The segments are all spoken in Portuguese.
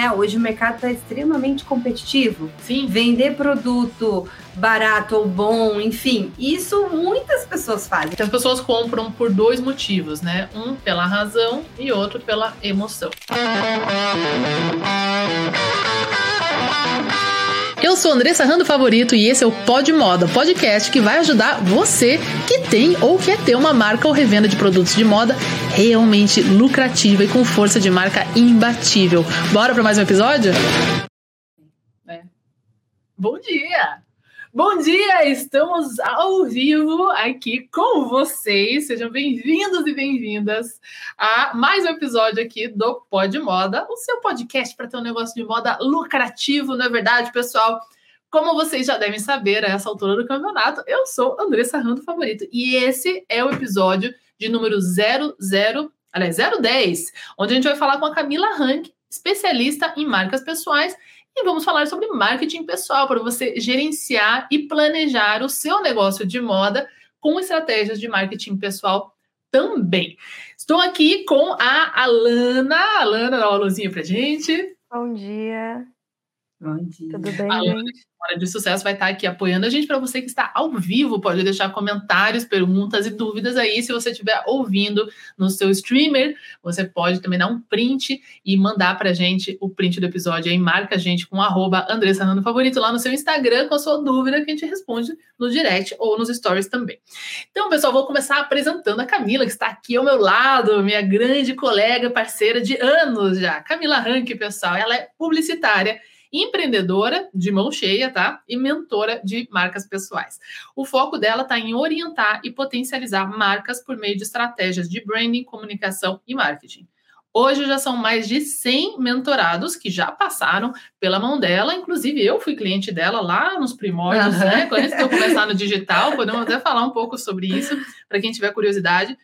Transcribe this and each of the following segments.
né? Hoje o mercado está extremamente competitivo. Sim. Vender produto barato ou bom, enfim, isso muitas pessoas fazem. Então, as pessoas compram por dois motivos, né? Um pela razão e outro pela emoção. Eu sou Andressa Rando Favorito e esse é o Pod Moda, podcast que vai ajudar você que tem ou quer ter uma marca ou revenda de produtos de moda realmente lucrativa e com força de marca imbatível. Bora para mais um episódio? É. Bom dia! Bom dia! Estamos ao vivo aqui com vocês. Sejam bem-vindos e bem-vindas a mais um episódio aqui do Pod Moda, o seu podcast para ter um negócio de moda lucrativo, não é verdade, pessoal? Como vocês já devem saber, a essa altura do campeonato, eu sou Andressa Rando Favorito e esse é o episódio de número 00, aliás, 010, onde a gente vai falar com a Camila Rank, especialista em marcas pessoais e vamos falar sobre marketing pessoal para você gerenciar e planejar o seu negócio de moda com estratégias de marketing pessoal também. Estou aqui com a Alana. Alana, dá uma luzinha para gente. Bom dia. Bom dia. Tudo bem, Alana, gente? Hora de Sucesso vai estar aqui apoiando a gente. Para você que está ao vivo, pode deixar comentários, perguntas e dúvidas aí. Se você estiver ouvindo no seu streamer, você pode também dar um print e mandar para a gente o print do episódio aí. Marca a gente com Andressa Rando Favorito lá no seu Instagram com a sua dúvida que a gente responde no direct ou nos stories também. Então, pessoal, vou começar apresentando a Camila, que está aqui ao meu lado, minha grande colega, parceira de anos já. Camila Rank, pessoal. Ela é publicitária empreendedora de mão cheia, tá? E mentora de marcas pessoais. O foco dela está em orientar e potencializar marcas por meio de estratégias de branding, comunicação e marketing. Hoje já são mais de 100 mentorados que já passaram pela mão dela, inclusive eu fui cliente dela lá nos primórdios, uhum. né? Quando eu começar no digital, podemos até falar um pouco sobre isso, para quem tiver curiosidade.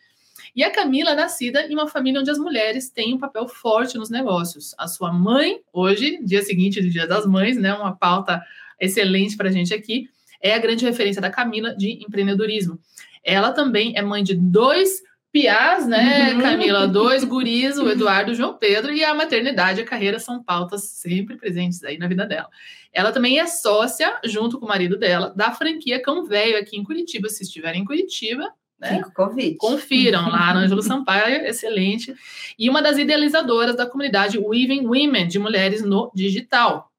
E a Camila é nascida em uma família onde as mulheres têm um papel forte nos negócios. A sua mãe, hoje, dia seguinte do Dia das Mães, né, uma pauta excelente para a gente aqui, é a grande referência da Camila de empreendedorismo. Ela também é mãe de dois piás, né, uhum. Camila? Dois guris, o Eduardo e o João Pedro, e a maternidade e a carreira são pautas sempre presentes aí na vida dela. Ela também é sócia, junto com o marido dela, da franquia Cão Velho aqui em Curitiba. Se estiverem em Curitiba, né? Confiram lá Ângelo Sampaio, excelente. E uma das idealizadoras da comunidade Weaving Women, de mulheres no digital.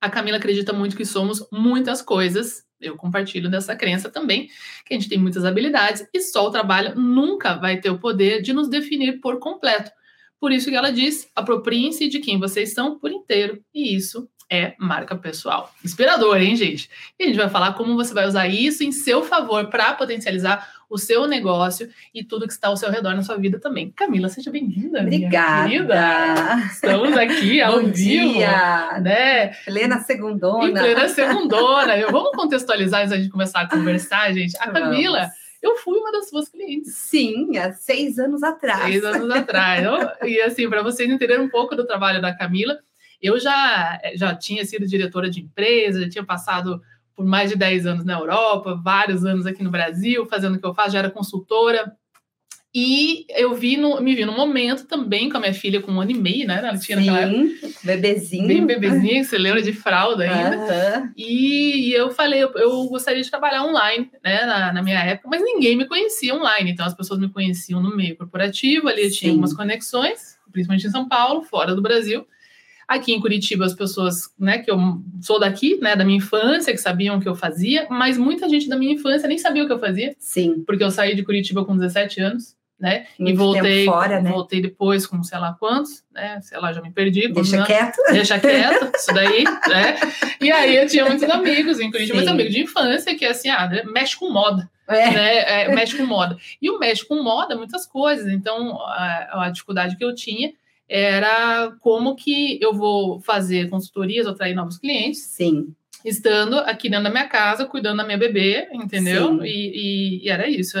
A Camila acredita muito que somos muitas coisas. Eu compartilho dessa crença também, que a gente tem muitas habilidades e só o trabalho nunca vai ter o poder de nos definir por completo. Por isso que ela diz: apropriem-se de quem vocês são por inteiro. E isso é marca pessoal. Inspirador, hein, gente? E a gente vai falar como você vai usar isso em seu favor para potencializar o seu negócio e tudo que está ao seu redor na sua vida também. Camila, seja bem-vinda. Obrigada. Querida. Estamos aqui ao Bom vivo. Dia. Né? Plena segundona. Em plena segundona. Vamos contextualizar antes de começar a conversar, gente. A Camila. Vamos. Eu fui uma das suas clientes. Sim, há seis anos atrás. Seis anos atrás. e assim, para vocês entenderem um pouco do trabalho da Camila, eu já, já tinha sido diretora de empresa, já tinha passado por mais de 10 anos na Europa, vários anos aqui no Brasil, fazendo o que eu faço, já era consultora. E eu vi no, me vi no momento também com a minha filha com um ano e meio, né? Ela tinha Sim, bebezinho. Bem bebezinho, você lembra de fralda ainda. Uhum. E, e, eu falei, eu, eu, gostaria de trabalhar online, né? Na, na, minha época, mas ninguém me conhecia online. Então as pessoas me conheciam no meio corporativo, ali eu tinha algumas conexões, principalmente em São Paulo, fora do Brasil. Aqui em Curitiba, as pessoas, né, que eu sou daqui, né, da minha infância, que sabiam o que eu fazia, mas muita gente da minha infância nem sabia o que eu fazia. Sim. Porque eu saí de Curitiba com 17 anos, né? Muito e voltei, fora, né? voltei depois com sei lá quantos, né? Sei lá, já me perdi. Deixa não, quieto. Deixa quieto, isso daí, né? E aí eu tinha muitos amigos em Curitiba, muitos amigos de infância que assim, ah, mexe com moda. É. Né? É, mexe com moda. E o mexe com moda, muitas coisas. Então, a, a dificuldade que eu tinha era como que eu vou fazer consultorias, atrair novos clientes. Sim. Estando aqui dentro da minha casa, cuidando da minha bebê, entendeu? E, e, e, era isso.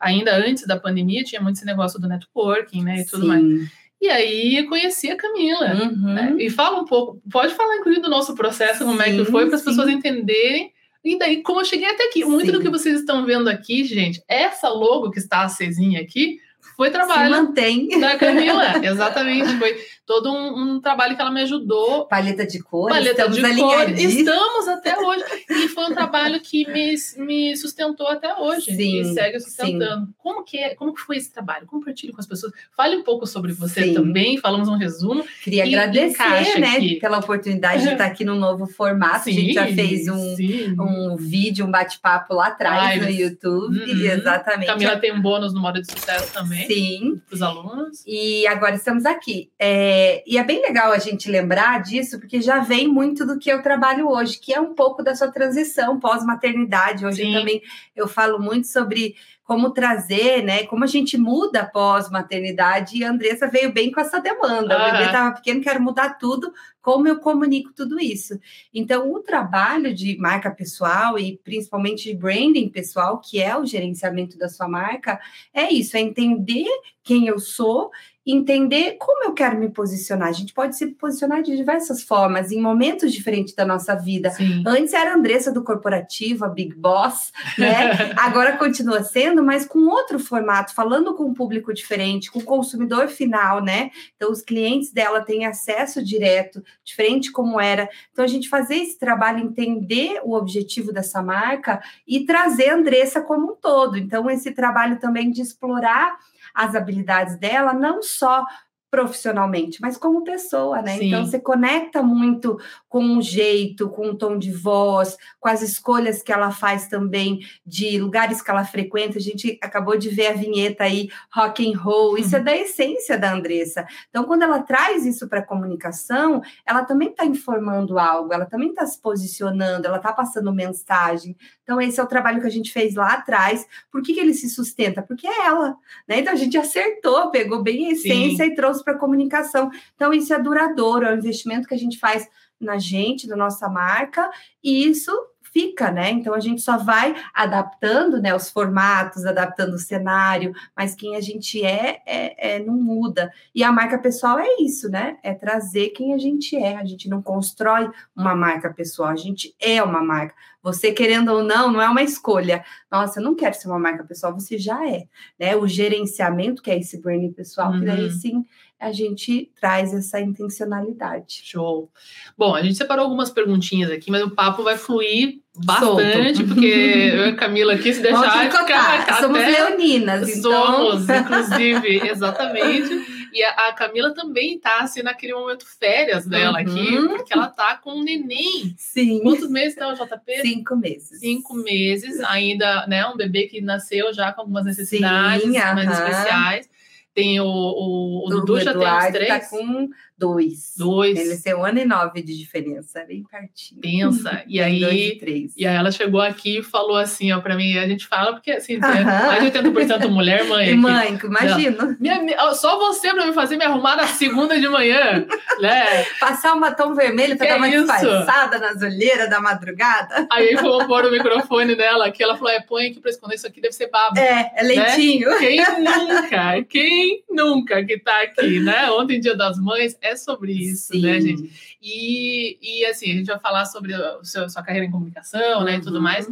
Ainda antes da pandemia, tinha muito esse negócio do networking, né? E tudo Sim. mais. E aí eu conheci a Camila. Uhum. Né? E fala um pouco, pode falar, inclusive, do nosso processo, como sim, é que foi, para as pessoas entenderem. E daí, como eu cheguei até aqui. Muito sim. do que vocês estão vendo aqui, gente, essa logo que está acesinha aqui, foi trabalho. Se mantém. Da Camila, exatamente. Foi todo um, um, trabalho que ela me ajudou. Paleta de cores, Paleta de cores, estamos até hoje. E foi um trabalho que me, me sustentou até hoje. Sim, e segue sustentando. Sim. Como que, é, como que foi esse trabalho? Compartilhe com as pessoas. Fale um pouco sobre você sim. também, falamos um resumo. Queria agradecer, né, aqui. pela oportunidade de estar aqui no novo formato. A gente já fez um, um vídeo, um bate-papo lá atrás Ai, no YouTube. Uhum. Exatamente. Camila tem um bônus no modo de sucesso também. Sim. Para os alunos. E agora estamos aqui. É, e é bem legal a gente lembrar disso, porque já vem muito do que eu trabalho hoje, que é um pouco da sua transição pós-maternidade. Hoje eu também eu falo muito sobre como trazer, né? Como a gente muda pós-maternidade, e a Andressa veio bem com essa demanda. Uhum. O bebê estava pequeno, quero mudar tudo, como eu comunico tudo isso. Então, o trabalho de marca pessoal e principalmente de branding pessoal, que é o gerenciamento da sua marca, é isso: é entender quem eu sou entender como eu quero me posicionar. A gente pode se posicionar de diversas formas, em momentos diferentes da nossa vida. Sim. Antes era a Andressa do corporativo, a Big Boss, né? Agora continua sendo, mas com outro formato, falando com um público diferente, com o consumidor final, né? Então, os clientes dela têm acesso direto, diferente como era. Então, a gente fazer esse trabalho, entender o objetivo dessa marca e trazer a Andressa como um todo. Então, esse trabalho também de explorar as habilidades dela, não só profissionalmente, mas como pessoa, né? Então, Sim. Então você conecta muito com o jeito, com o tom de voz, com as escolhas que ela faz também de lugares que ela frequenta. A gente acabou de ver a vinheta aí, rock and roll. Isso é uhum. é da essência da Andressa. Então, quando ela traz isso para a comunicação, ela também está informando algo, ela também está se posicionando, ela está passando mensagem. Então, esse é o trabalho que a gente fez lá atrás. Por que, que ele se sustenta? Porque é ela, né? Então a gente acertou, pegou bem a essência Sim. e trouxe para a comunicação. Então, isso é duradouro, é um investimento que a gente faz na gente, na nossa marca, e isso fica, né? Então a gente só vai adaptando né, os formatos, adaptando o cenário, mas quem a gente é, é, é, não muda. E a marca pessoal é isso, né? É trazer quem a gente é. A gente não constrói uma marca pessoal, a gente é uma marca. Você querendo ou não, não é uma escolha. Nossa, eu não quero ser uma marca pessoal, você já é. Né? O gerenciamento, que é esse branding pessoal, uhum. que daí uhum. sim a gente traz essa intencionalidade. Show. Bom, a gente separou algumas perguntinhas aqui, mas o papo vai fluir bastante, Solto. porque eu e a Camila aqui se deixar ficar, Somos leoninas, Somos, então... inclusive, exatamente. E a, a, Camila também tá assim naquele momento férias dela uhum. aqui, porque ela tá com um neném. Sim. Quantos meses tá o JP? Cinco meses. Cinco meses, ainda, né? Um bebê que nasceu já com algumas necessidades Sim, mais especiais. Tem o, o, o Dudu já tem uns três. Tá com dois. Dois. Eles têm um ano e nove de diferença, bem pertinho. Pensa. E aí, dois e, três. e aí ela chegou aqui e falou assim, ó, pra mim, a gente fala porque assim, uh -huh. mais de 80% mulher, mãe. Aqui. Mãe, imagino. Minha, só você pra me fazer me arrumar na segunda de manhã, né? Passar um batom vermelho pra que dar uma disfarçada nas olheiras da madrugada. Aí vou pôr o microfone dela aqui, ela falou, é, põe aqui pra esconder isso aqui, deve ser babo. É, é leitinho. Né? Quem nunca, quem nunca que tá aqui, né? Ontem, dia das mães, é sobre isso, Sim. né, gente? E, e assim, a gente vai falar sobre a sua, sua carreira em comunicação, uhum. né, e tudo uhum. mais.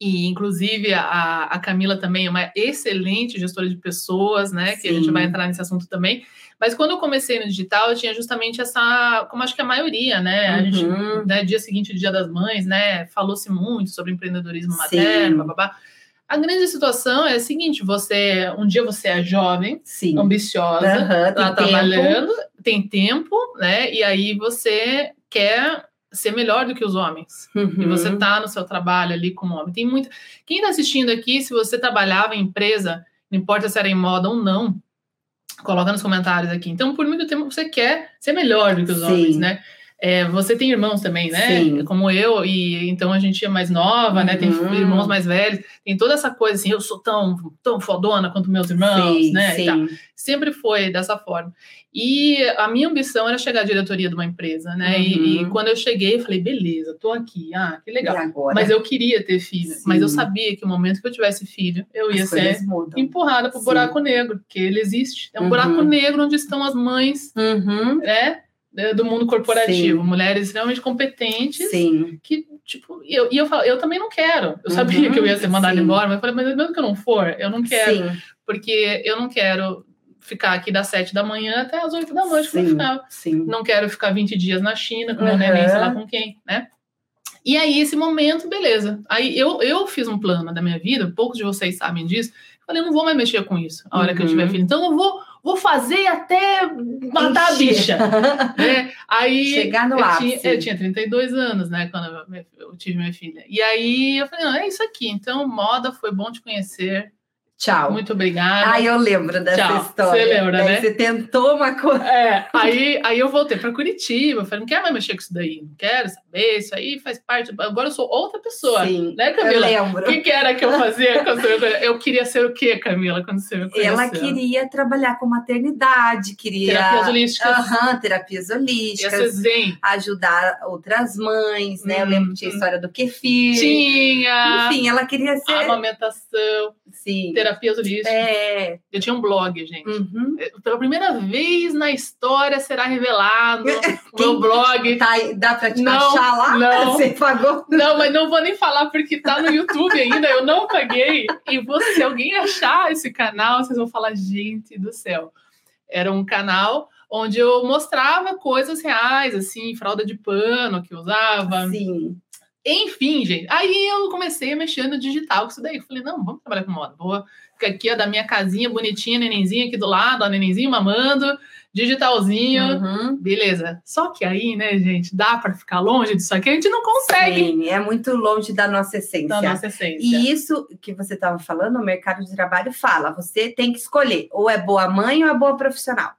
E, inclusive, a, a Camila também é uma excelente gestora de pessoas, né? Sim. Que a gente vai entrar nesse assunto também. Mas quando eu comecei no digital, eu tinha justamente essa, como acho que a maioria, né? A gente, uhum. né, dia seguinte, Dia das Mães, né? Falou-se muito sobre empreendedorismo materno, babá. A grande situação é a seguinte: você um dia você é jovem, Sim. ambiciosa, uhum, tá trabalhando, tem tempo, né? E aí você quer ser melhor do que os homens. Uhum. E você tá no seu trabalho ali como homem. Tem muito. Quem está assistindo aqui, se você trabalhava em empresa, não importa se era em moda ou não, coloca nos comentários aqui. Então, por muito tempo você quer ser melhor do que os Sim. homens, né? É, você tem irmãos também, né? Sim. Como eu, e então a gente é mais nova, uhum. né? Tem uhum. irmãos mais velhos, tem toda essa coisa assim, eu sou tão, tão fodona quanto meus irmãos, sim, né? Sim. Sempre foi dessa forma. E a minha ambição era chegar à diretoria de uma empresa, né? Uhum. E, e, quando eu cheguei, eu falei, beleza, tô aqui, ah, que legal. Mas eu queria ter filho, mas eu sabia que o momento que eu tivesse filho, eu ia ser empurrada pro buraco negro, porque ele existe. É um buraco uhum. negro onde estão as mães, uhum. né? Né, do mundo corporativo, Sim. mulheres extremamente competentes Sim. que, tipo, e eu, e eu falo, eu também não quero. Eu sabia Uhum, que eu ia ser mandada sim. embora, mas eu falei, mas mesmo que eu não for, eu não quero, Sim. porque eu não quero ficar aqui das sete da manhã até as oito da noite, Sim. final. Sim. Não quero ficar 20 dias na China com meu Uhum. neném, sei lá com quem, né? E aí, esse momento, beleza. Aí eu, eu fiz um plano da minha vida, poucos de vocês sabem disso. Eu falei, eu não vou mais mexer com isso a hora que eu Uhum. tiver filho. Então eu vou, vou fazer até matar a Encher. bicha. né? Aí Chegar no eu ápice. tinha, eu tinha 32 anos, né, quando eu, eu tive minha filha. E aí eu falei, não, é isso aqui. Então, moda, foi bom te conhecer. Tchau. Muito obrigada. Ah, eu lembro dessa Tchau. história. Você lembra, Daí né? Você tentou uma coisa. É, aí, aí eu voltei para Curitiba, eu falei, não quero mais mexer com isso daí, não quero saber, isso aí faz parte. Agora eu sou outra pessoa. Sim, Né, eu Camila? lembro. O que, que era que eu fazia quando você me conheceu? Eu queria ser o quê, Camila, quando você me conheceu? Ela queria trabalhar com maternidade, queria. Terapias holísticas. Aham, terapias Ia ser holísticas, zen. ajudar outras mães, né? Eu Hum, lembro que tinha a hum. história do kefir. Tinha Enfim, ela queria ser. amamentação, Sim. terapias holísticas. É. Eu tinha um blog, gente. Uhum. Pela primeira vez na história será revelado meu blog. Tá, dá pra te Não, achar lá? não. Você pagou? Não, mas não vou nem falar porque tá no YouTube ainda, eu não paguei. E você, se alguém achar esse canal, vocês vão falar, gente do céu. Era um canal onde eu mostrava coisas reais, assim, fralda de pano que eu usava. Sim. Enfim, gente. Aí eu comecei a mexer no digital com isso daí. Eu falei, não, vamos trabalhar com moda. Vou ficar aqui, ó, da minha casinha bonitinha, nenenzinha aqui do lado, ó, nenenzinho mamando, digitalzinho. Uhum. Beleza. Só que aí, né, gente, dá para ficar longe disso aqui? A gente não consegue Sim, é muito longe da nossa essência. da nossa essência. E isso que você estava falando, o mercado de trabalho fala, você tem que escolher, ou é boa mãe ou é boa profissional.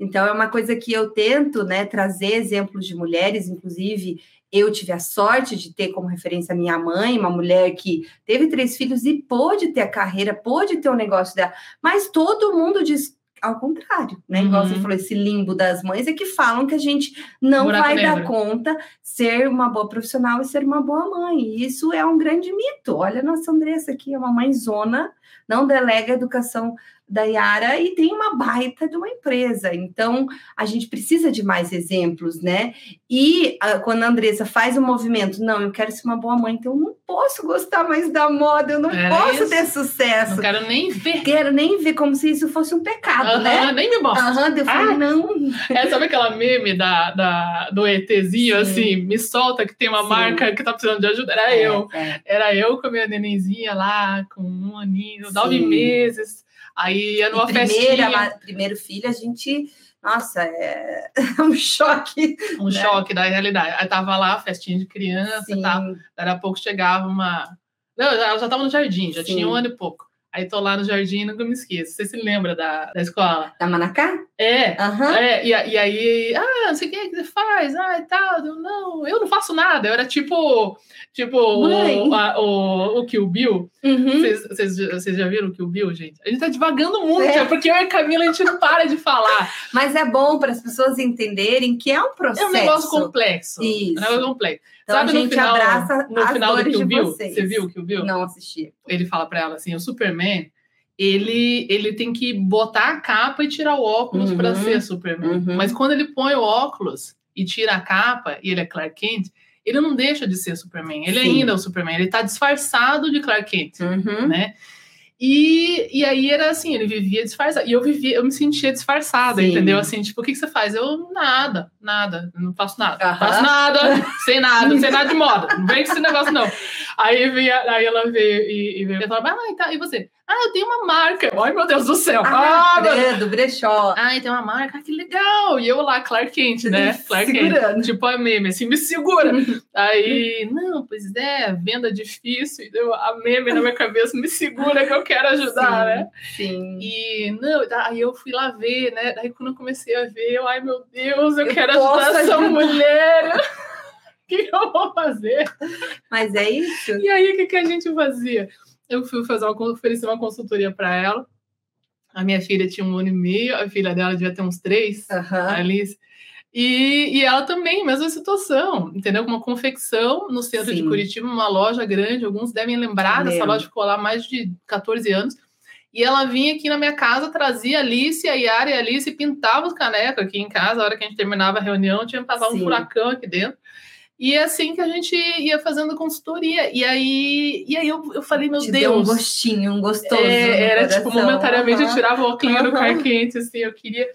Então, é uma coisa que eu tento né, trazer exemplos de mulheres, inclusive eu tive a sorte de ter como referência minha mãe, uma mulher que teve três filhos e pôde ter a carreira, pôde ter o negócio dela, mas todo mundo diz ao contrário, né? Igual você Uhum. falou, esse limbo das mães é que falam que a gente não Buraco vai dar negro. conta ser uma boa profissional e ser uma boa mãe. E isso é um grande mito. Olha a nossa Andressa aqui, é uma mãezona, não delega a educação da Yara e tem uma baita de uma empresa. Então, a gente precisa de mais exemplos, né? E ah, quando a Andressa faz o movimento, não, eu quero ser uma boa mãe, então eu não posso gostar mais da moda, eu não Era posso isso. ter sucesso. Não quero nem ver. Quero nem ver como se isso fosse um pecado, Aham, né? Nem me mostra. Eu falei, Ah. não. É, sabe aquela meme da, da, do ETzinho, Sim. assim, me solta que tem uma Sim. marca que tá precisando de ajuda? Era eu. É, Era eu com a minha nenenzinha lá, com um aninho, nove Sim. meses. Aí ia numa primeira, festinha, primeiro filho, a gente. Nossa, é um choque. um choque da realidade. Aí tava lá, festinha de criança Sim. tal. Daí a pouco chegava uma. Não, ela já tava no jardim, já Sim. tinha um ano e pouco. Aí tô lá no jardim, nunca me esqueço. Você se lembra da, da escola? Da Manacá? É. Aham. É, e, e aí, ah, não sei o que que você faz, ah, e tal. Eu, não, eu não faço nada. Eu era tipo, tipo o, a- o, o Kill Bill. Uhum. Vocês, vocês já viram o Kill Bill, gente? A gente tá devagando muito, É. é porque eu e a Camila, a gente não para de falar. Mas é bom para as pessoas entenderem que é um É processo. um negócio complexo. Isso. É um negócio complexo. Então Sabe a no gente final, abraça no as final do dores Kill de vocês. Você viu o Kill Bill? Não assisti. Ele fala pra ela assim, o Superman, ele, ele tem que botar a capa e tirar o óculos Uhum. pra ser Superman. Uhum. Mas quando ele põe o óculos e tira a capa, e ele é Clark Kent, ele não deixa de ser Superman. Ele Sim. ainda é o Superman. Ele tá disfarçado de Clark Kent, Uhum. né? E, e aí era assim, ele vivia disfarçado. E eu vivia, eu me sentia disfarçada, Sim. entendeu? Assim, tipo, o que, que você faz? Eu, nada, nada, não faço nada. Aham. Faço nada, sei nada, sei nada de moda. Não vem com esse negócio, não. Aí, vinha, aí ela veio e, e veio e falava, ah, tá, e você? Ah, eu tenho uma marca. Ai, meu Deus do céu. Ah, Ah, meu Deus. Bre- do brechó. Ai, tem uma marca, ah, que legal. E eu lá, Clark Kent, né? Clark Kent. Segurando. Tipo a meme, assim, me segura. Aí, não, pois é, venda difícil. Deu a meme na minha cabeça, me segura que eu quero ajudar, né? Sim. E, não, aí eu fui lá ver, né? Daí quando eu comecei a ver, eu, ai meu Deus, eu, Eu quero ajudar essa ajudar. mulher. O que eu vou fazer? Mas é isso. E aí, o que, que a gente fazia? Eu fui fazer uma, oferecer uma consultoria para ela. A minha filha tinha um ano e meio, a filha dela devia ter uns três, Aham. a Alice. E, e ela também, mesma situação, entendeu? Com uma confecção no centro de Sim. Curitiba, uma loja grande, alguns devem lembrar dessa loja, ficou lá mais de 14 anos. E ela vinha aqui na minha casa, trazia a Alice, a Yara e a Alice pintava os canecos aqui em casa. A hora que a gente terminava a reunião, tinha que passar um furacão aqui dentro. E é assim que a gente ia fazendo consultoria. E aí, e aí eu, eu falei, meu Te Deus. Deu um gostinho, um gostoso. É, era tipo, momentaneamente uhum. eu tirava o óculos uhum. no car quente, assim, eu queria.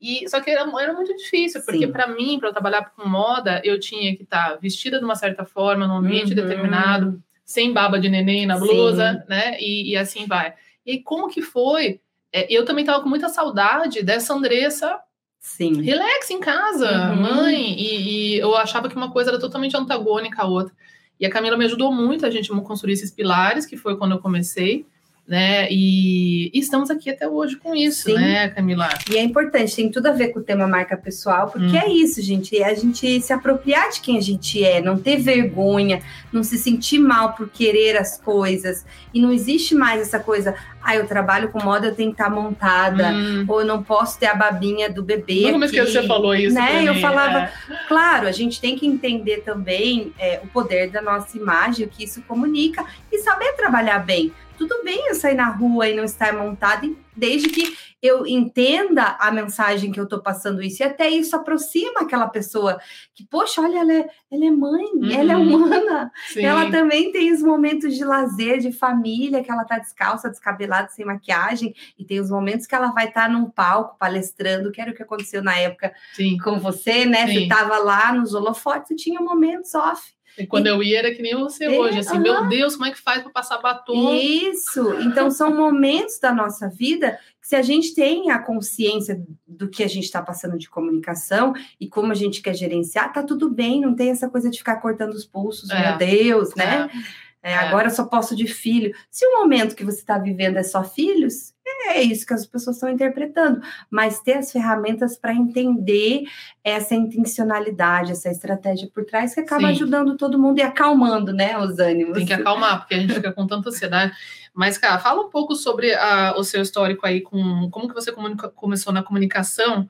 E, só que era, era muito difícil, porque para mim, para eu trabalhar com moda, eu tinha que estar tá vestida de uma certa forma, num ambiente uhum. determinado, sem baba de neném na blusa, Sim. né? E, e, assim vai. E como que foi? É, eu também estava com muita saudade dessa Andressa Sim. Relax em casa, uhum. mãe. E, e, eu achava que uma coisa era totalmente antagônica à outra. E a Camila me ajudou muito a gente construir esses pilares, que foi quando eu comecei né? E, e, estamos aqui até hoje com isso, Sim. né, Camila? E é importante, tem tudo a ver com o tema marca pessoal, porque hum. é isso, gente, é a gente se apropriar de quem a gente é, não ter vergonha, não se sentir mal por querer as coisas. E não existe mais essa coisa, ah, eu trabalho com moda, eu tenho que estar montada, hum. ou eu não posso ter a babinha do bebê. Como aqui. que você falou isso? Né? Eu falava, é. claro, a gente tem que entender também é, o poder da nossa imagem, o que isso comunica, e saber trabalhar bem tudo bem eu sair na rua e não estar montada, desde que eu entenda a mensagem que eu estou passando isso. E até isso aproxima aquela pessoa que, poxa, olha, ela é, ela é mãe, uhum. ela é humana. Sim. Ela também tem os momentos de lazer, de família, que ela tá descalça, descabelada, sem maquiagem, e tem os momentos que ela vai estar tá num palco palestrando, que era o que aconteceu na época Sim. com você, né? Sim. Você estava lá nos holofotes e tinha momentos off e quando eu ia era que nem você é, hoje, assim, meu Deus, como é que faz para passar batom? Isso. Então são momentos da nossa vida que se a gente tem a consciência do que a gente está passando de comunicação e como a gente quer gerenciar, tá tudo bem, não tem essa coisa de ficar cortando os pulsos, é. meu Deus, né? É. É, agora só posso de filho. Se o momento que você está vivendo é só filhos, é isso que as pessoas estão interpretando. Mas ter as ferramentas para entender essa intencionalidade, essa estratégia por trás, que acaba Sim. ajudando todo mundo e acalmando, né, os ânimos. Tem que acalmar, porque a gente fica com tanta ansiedade. Mas, cara, fala um pouco sobre a, o seu histórico aí, com como que você comunica, começou na comunicação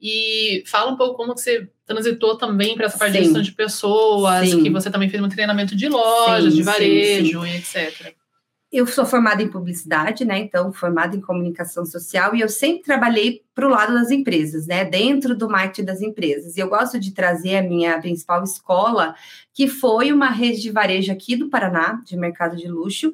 e fala um pouco como você transitou também para essa parte sim. de gestão de pessoas, sim. que você também fez um treinamento de lojas, sim, de varejo e etc. Eu sou formada em publicidade, né? Então, formada em comunicação social, e eu sempre trabalhei para o lado das empresas, né? Dentro do marketing das empresas. E eu gosto de trazer a minha principal escola, que foi uma rede de varejo aqui do Paraná, de mercado de luxo,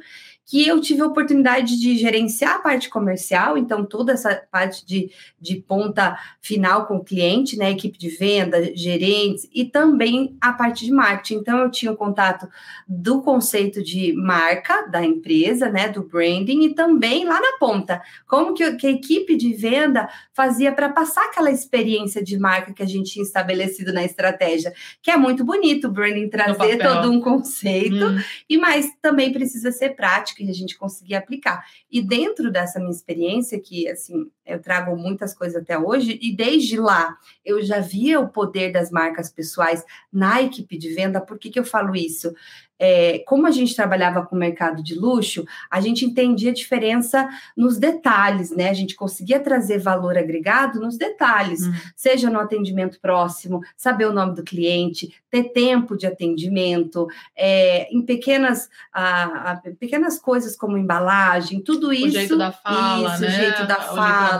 que eu tive a oportunidade de gerenciar a parte comercial, então toda essa parte de, de ponta final com o cliente, né, equipe de venda, gerentes e também a parte de marketing. Então eu tinha o contato do conceito de marca da empresa, né, do branding e também lá na ponta, como que, que a equipe de venda fazia para passar aquela experiência de marca que a gente tinha estabelecido na estratégia, que é muito bonito o branding trazer todo um conceito, hum. e mas também precisa ser prático que a gente conseguia aplicar. E dentro dessa minha experiência, que assim, eu trago muitas coisas até hoje, e desde lá eu já via o poder das marcas pessoais na equipe de venda. Por que, que eu falo isso? é, como a gente trabalhava com o mercado de luxo, a gente entendia a diferença nos detalhes, né? A gente conseguia trazer valor agregado nos detalhes, uhum. seja no atendimento próximo, saber o nome do cliente, ter tempo de atendimento, é, em pequenas, a, a, pequenas coisas como embalagem, tudo isso. O jeito da fala, isso, né? o jeito da o fala. Jeito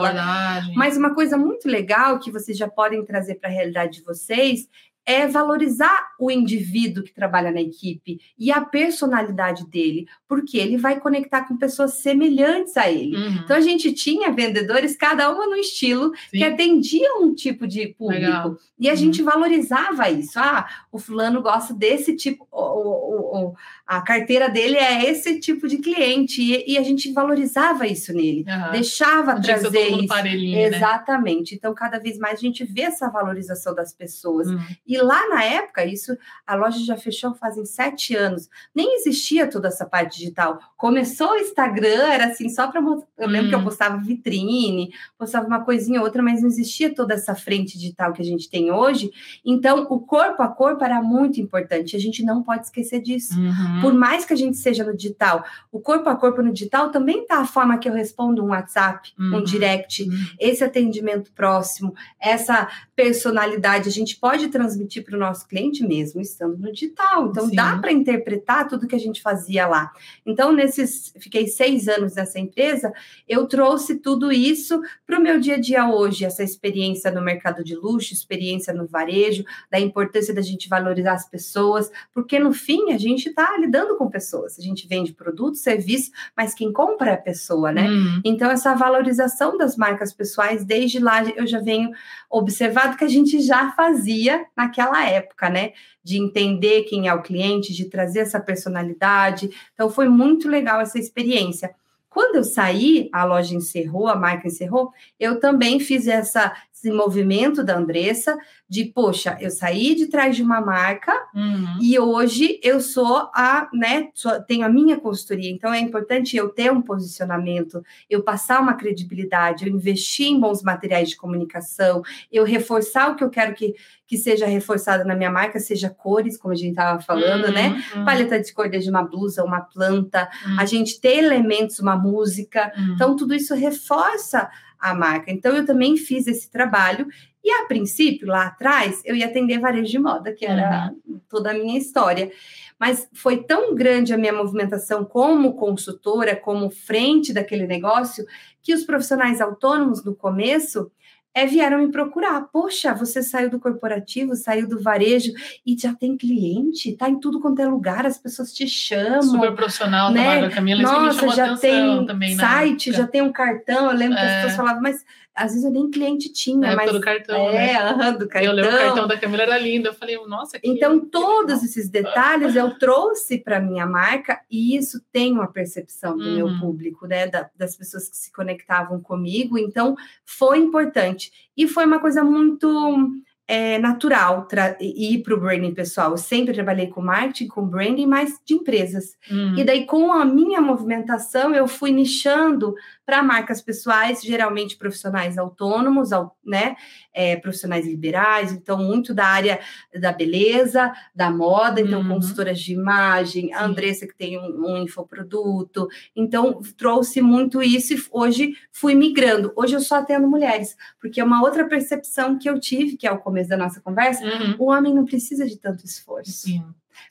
Mas uma coisa muito legal que vocês já podem trazer para a realidade de vocês é valorizar o indivíduo que trabalha na equipe e a personalidade dele, porque ele vai conectar com pessoas semelhantes a ele. Uhum. Então a gente tinha vendedores, cada uma no estilo, Sim. que atendia um tipo de público. Legal. E a uhum. gente valorizava isso. Ah, o fulano gosta desse tipo, o, o, o, a carteira dele é esse tipo de cliente. E, e a gente valorizava isso nele. Uhum. Deixava Não trazer isso. Né? Exatamente. Né? Então, cada vez mais a gente vê essa valorização das pessoas. Uhum. E lá na época, isso a loja já fechou fazem sete anos. Nem existia toda essa parte digital. Começou o Instagram, era assim, só para. Eu lembro que eu uhum. postava vitrine, postava uma coisinha ou outra, mas não existia toda essa frente digital que a gente tem hoje. Então, o corpo a corpo era muito importante. A gente não pode esquecer disso. Uhum. Por mais que a gente seja no digital, o corpo a corpo no digital também tá a forma que eu respondo um WhatsApp, uhum. um direct, uhum. esse atendimento próximo, essa personalidade. A gente pode transmitir para o nosso cliente mesmo estando no digital. Então, Sim. dá para interpretar tudo que a gente fazia lá. Então, nesses, fiquei seis anos nessa empresa, eu trouxe tudo isso para o meu dia a dia hoje, essa experiência no mercado de luxo, experiência no varejo, da importância da gente valorizar as pessoas, porque no fim a gente está lidando com pessoas. A gente vende produto, serviço, mas quem compra é a pessoa, né? Hum, Então, essa valorização das marcas pessoais, desde lá eu já venho observado que a gente já fazia naquela época, né? De entender quem é o cliente, de trazer essa personalidade. Então, foi muito legal essa experiência. Quando eu saí, a loja encerrou, a marca encerrou, eu também fiz essa, esse movimento da Andressa de, poxa, eu saí de trás de uma marca uhum. e hoje eu sou a, né, tenho a minha consultoria, então é importante eu ter um posicionamento, eu passar uma credibilidade, eu investir em bons materiais de comunicação, eu reforçar o que eu quero que, que seja reforçado na minha marca, seja cores, como a gente estava falando, Uhum, né? uhum, Paleta de cor desde uma blusa, uma planta, uhum, a gente ter elementos, uma música, uhum. então, tudo isso reforça a marca. Então, eu também fiz esse trabalho. E, a princípio, lá atrás, eu ia atender varejo de moda, que era toda a minha história. Mas foi tão grande a minha movimentação como consultora, como frente daquele negócio, que os profissionais autônomos, no começo, é, vieram me procurar. Poxa, você saiu do corporativo, saiu do varejo e já tem cliente, tá em tudo quanto é lugar, as pessoas te chamam. Super profissional, né? da Camila, Nossa, já tem também site, já tem um cartão. Eu lembro que as É. pessoas falavam, mas às vezes eu nem cliente tinha, Na mas. do cartão, é, né? do cartão. Eu lembro o cartão da Camila era lindo. Eu falei, nossa, que Então, que todos esses detalhes eu trouxe para minha marca e isso tem uma percepção do meu Uhum. público, né? da- das pessoas que se conectavam comigo. Então, foi importante. E foi uma coisa muito é, natural ir para o branding pessoal. Eu sempre trabalhei com marketing, com branding, mas de empresas. Hum, E daí, com a minha movimentação, eu fui nichando para marcas pessoais, geralmente profissionais autônomos, au- né? É, profissionais liberais, então, muito da área da beleza, da moda, então, Uhum. consultoras de imagem, a Sim. Andressa, que tem um, um infoproduto. Então, trouxe muito isso e hoje fui migrando. Hoje eu só atendo mulheres, porque é uma outra percepção que eu tive, que é o começo da nossa conversa. uhum, O homem não precisa de tanto esforço Sim.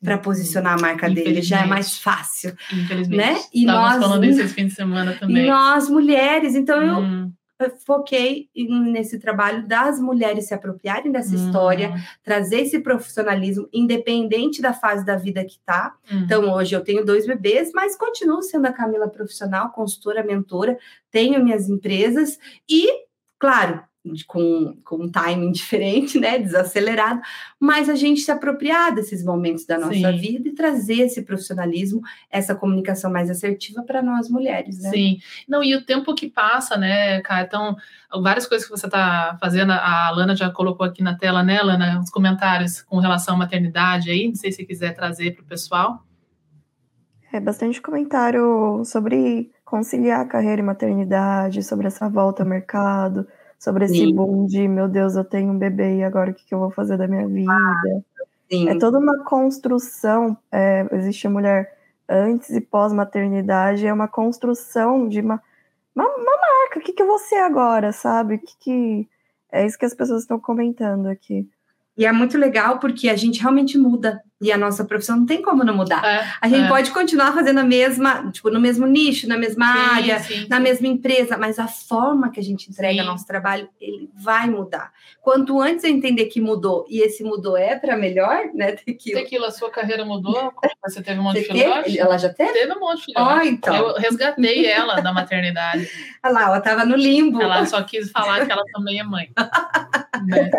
Para posicionar a marca dele, já é mais fácil Infelizmente. né? E Estávamos nós- falando isso esse fim de semana também. E nós, mulheres, então eu Hum, foquei em- nesse trabalho das mulheres se apropriarem dessa hum, história, trazer esse profissionalismo, independente da fase da vida que tá. hum. Então, hoje eu tenho dois bebês, mas continuo sendo a Camila profissional, consultora, mentora, tenho minhas empresas e, claro, com, com um timing diferente, né? Desacelerado, mas a gente se apropriar desses momentos da nossa Sim. vida e trazer esse profissionalismo, essa comunicação mais assertiva para nós mulheres, né? Sim. Não, e o tempo que passa, né, cara? Então, várias coisas que você está fazendo, a Lana já colocou aqui na tela, né, Lana, os comentários com relação à maternidade aí, não sei se quiser trazer para o pessoal. É bastante comentário sobre conciliar carreira e maternidade, sobre essa volta ao mercado, sobre esse Sim. boom de, meu Deus, eu tenho um bebê e agora o que, que eu vou fazer da minha vida? É toda uma construção. é, existe a mulher antes e pós-maternidade, é uma construção de uma, uma, uma marca. O que, que eu vou ser agora, sabe? O que, que. É isso que as pessoas estão comentando aqui. E é muito legal porque a gente realmente muda. E a nossa profissão não tem como não mudar. É, A gente é. pode continuar fazendo a mesma, tipo, no mesmo nicho, na mesma Sim, área, sim, na mesma empresa, mas a forma que a gente entrega Sim. nosso trabalho, ele vai mudar. Quanto antes eu entender que mudou, e esse mudou é para melhor, né, Tequila? Tequila, a sua carreira mudou? Você teve um monte Você de filhote? Ela já teve? Teve um monte de filhote. Ó, então. Eu resgatei ela da maternidade. Olha lá, ela estava no limbo. Ela só quis falar que ela também é mãe. Né?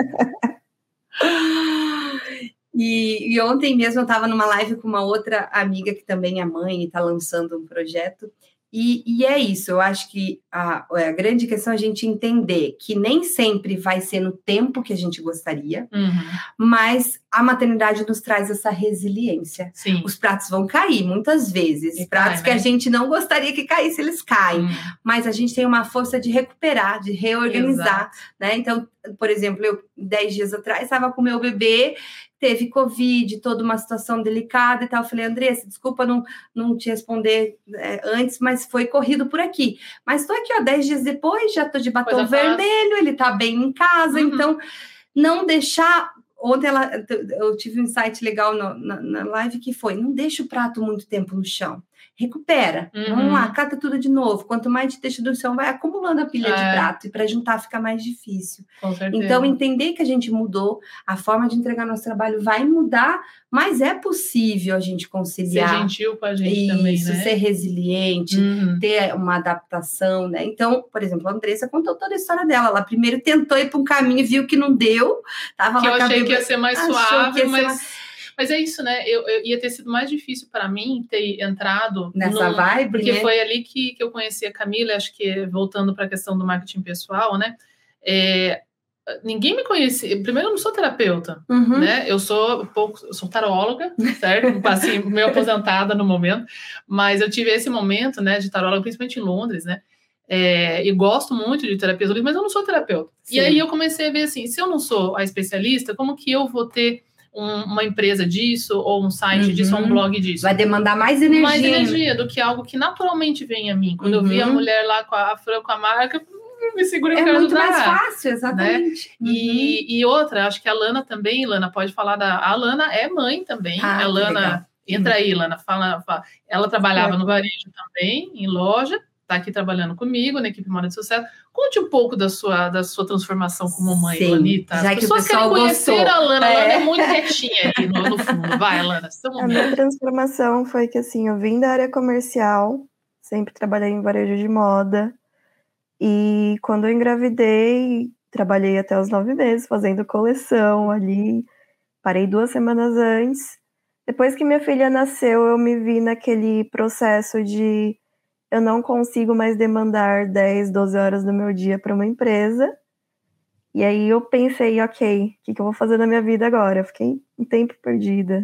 E, e ontem mesmo eu estava numa live com uma outra amiga que também é mãe e está lançando um projeto. E, e é isso, eu acho que a, a grande questão é a gente entender que nem sempre vai ser no tempo que a gente gostaria, Uhum, mas a maternidade nos traz essa resiliência. Sim. Os pratos vão cair muitas vezes, E pratos cai, que a né? gente não gostaria que caísse, eles caem, Hum, mas a gente tem uma força de recuperar, de reorganizar exato. né? Então, por exemplo, eu dez dias atrás estava com meu bebê, teve Covid, toda uma situação delicada e tal. Eu falei, Andressa, desculpa não, não te responder é, antes, mas foi corrido por aqui. Mas estou aqui, ó, dez dias depois, já estou de batom vermelho, ele está bem em casa, Uhum. então não deixar ontem ela, eu tive um insight legal no, na, na live que foi: não deixa o prato muito tempo no chão recupera. Uhum. Vamos lá, cata tudo de novo. Quanto mais te deixa do chão, vai acumulando a pilha é. de prato. E para juntar fica mais difícil. Então, entender que a gente mudou, a forma de entregar nosso trabalho vai mudar, mas é possível a gente conciliar. Ser gentil com a gente Isso, também, né? ser resiliente, uhum. ter uma adaptação, né? Então, por exemplo, a Andressa contou toda a história dela. Ela primeiro tentou ir para um caminho, viu que não deu. Tava que eu achei que ia ser mais suave, mas... Mais mas é isso, né? Eu, eu ia ter sido mais difícil para mim ter entrado nessa num, vibe, porque né? foi ali que, que eu conheci a Camila. Acho que voltando para a questão do marketing pessoal, né? É, ninguém me conhecia. Primeiro, eu não sou terapeuta, uhum. né? Eu sou pouco, eu sou taróloga, certo? Assim, meio aposentada no momento, mas eu tive esse momento, né, de taróloga, principalmente em Londres, né? É, e gosto muito de terapia, mas eu não sou terapeuta. Sim. E aí eu comecei a ver assim, se eu não sou a especialista, como que eu vou ter um, uma empresa disso, ou um site uhum. disso, ou um blog disso. Vai demandar mais energia. Mais energia do que algo que naturalmente vem a mim. Quando uhum. eu vi a uhum. mulher lá com a Fran, com a marca, hum, me segura é muito mais fácil, exatamente. Né? Uhum. E, e outra, acho que a Lana também, Lana pode falar da. A Lana é mãe também. Ah, a Lana, entra aí, Lana, fala, fala. Ela trabalhava no varejo também, em loja, está aqui trabalhando comigo na equipe Moda de Sucesso. Conte um pouco da sua, da sua transformação como mãe, Sim, Lanita. Já As que pessoas o pessoal querem conhecer gostou. a Lana. É. A Lana é muito quietinha aí no, no fundo. Vai, Lana. A minha transformação foi que, assim, eu vim da área comercial, sempre trabalhei em varejo de moda. E quando eu engravidei, trabalhei até os nove meses fazendo coleção ali. Parei duas semanas antes. Depois que minha filha nasceu, eu me vi naquele processo de eu não consigo mais demandar 10, 12 horas do meu dia para uma empresa. E aí eu pensei, ok, o que, que, eu vou fazer na minha vida agora? Eu fiquei um tempo perdida.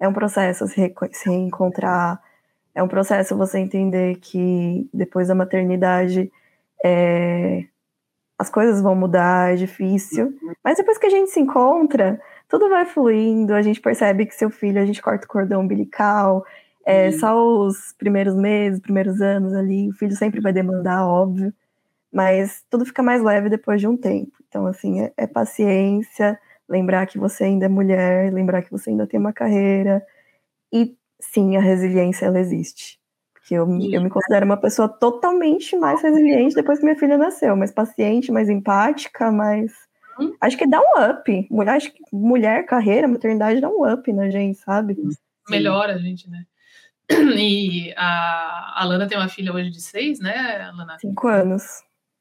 É um processo se, se reencontrar, é um processo você entender que depois da maternidade é, as coisas vão mudar, é difícil. Mas depois que a gente se encontra, tudo vai fluindo, a gente percebe que seu filho, a gente corta o cordão umbilical, é, uhum. Só os primeiros meses, primeiros anos ali, o filho sempre vai demandar, óbvio, mas tudo fica mais leve depois de um tempo. Então, assim, é, é paciência, lembrar que você ainda é mulher, lembrar que você ainda tem uma carreira, e sim, a resiliência, ela existe. Porque eu, eu me considero uma pessoa totalmente mais resiliente depois que minha filha nasceu, mais paciente, mais empática, mais. Hum. Acho que dá um up. Acho que mulher, carreira, maternidade dá um up na gente, sabe? Melhora a gente, né? E a, a Lana tem uma filha hoje de seis, né, Lana? Cinco anos.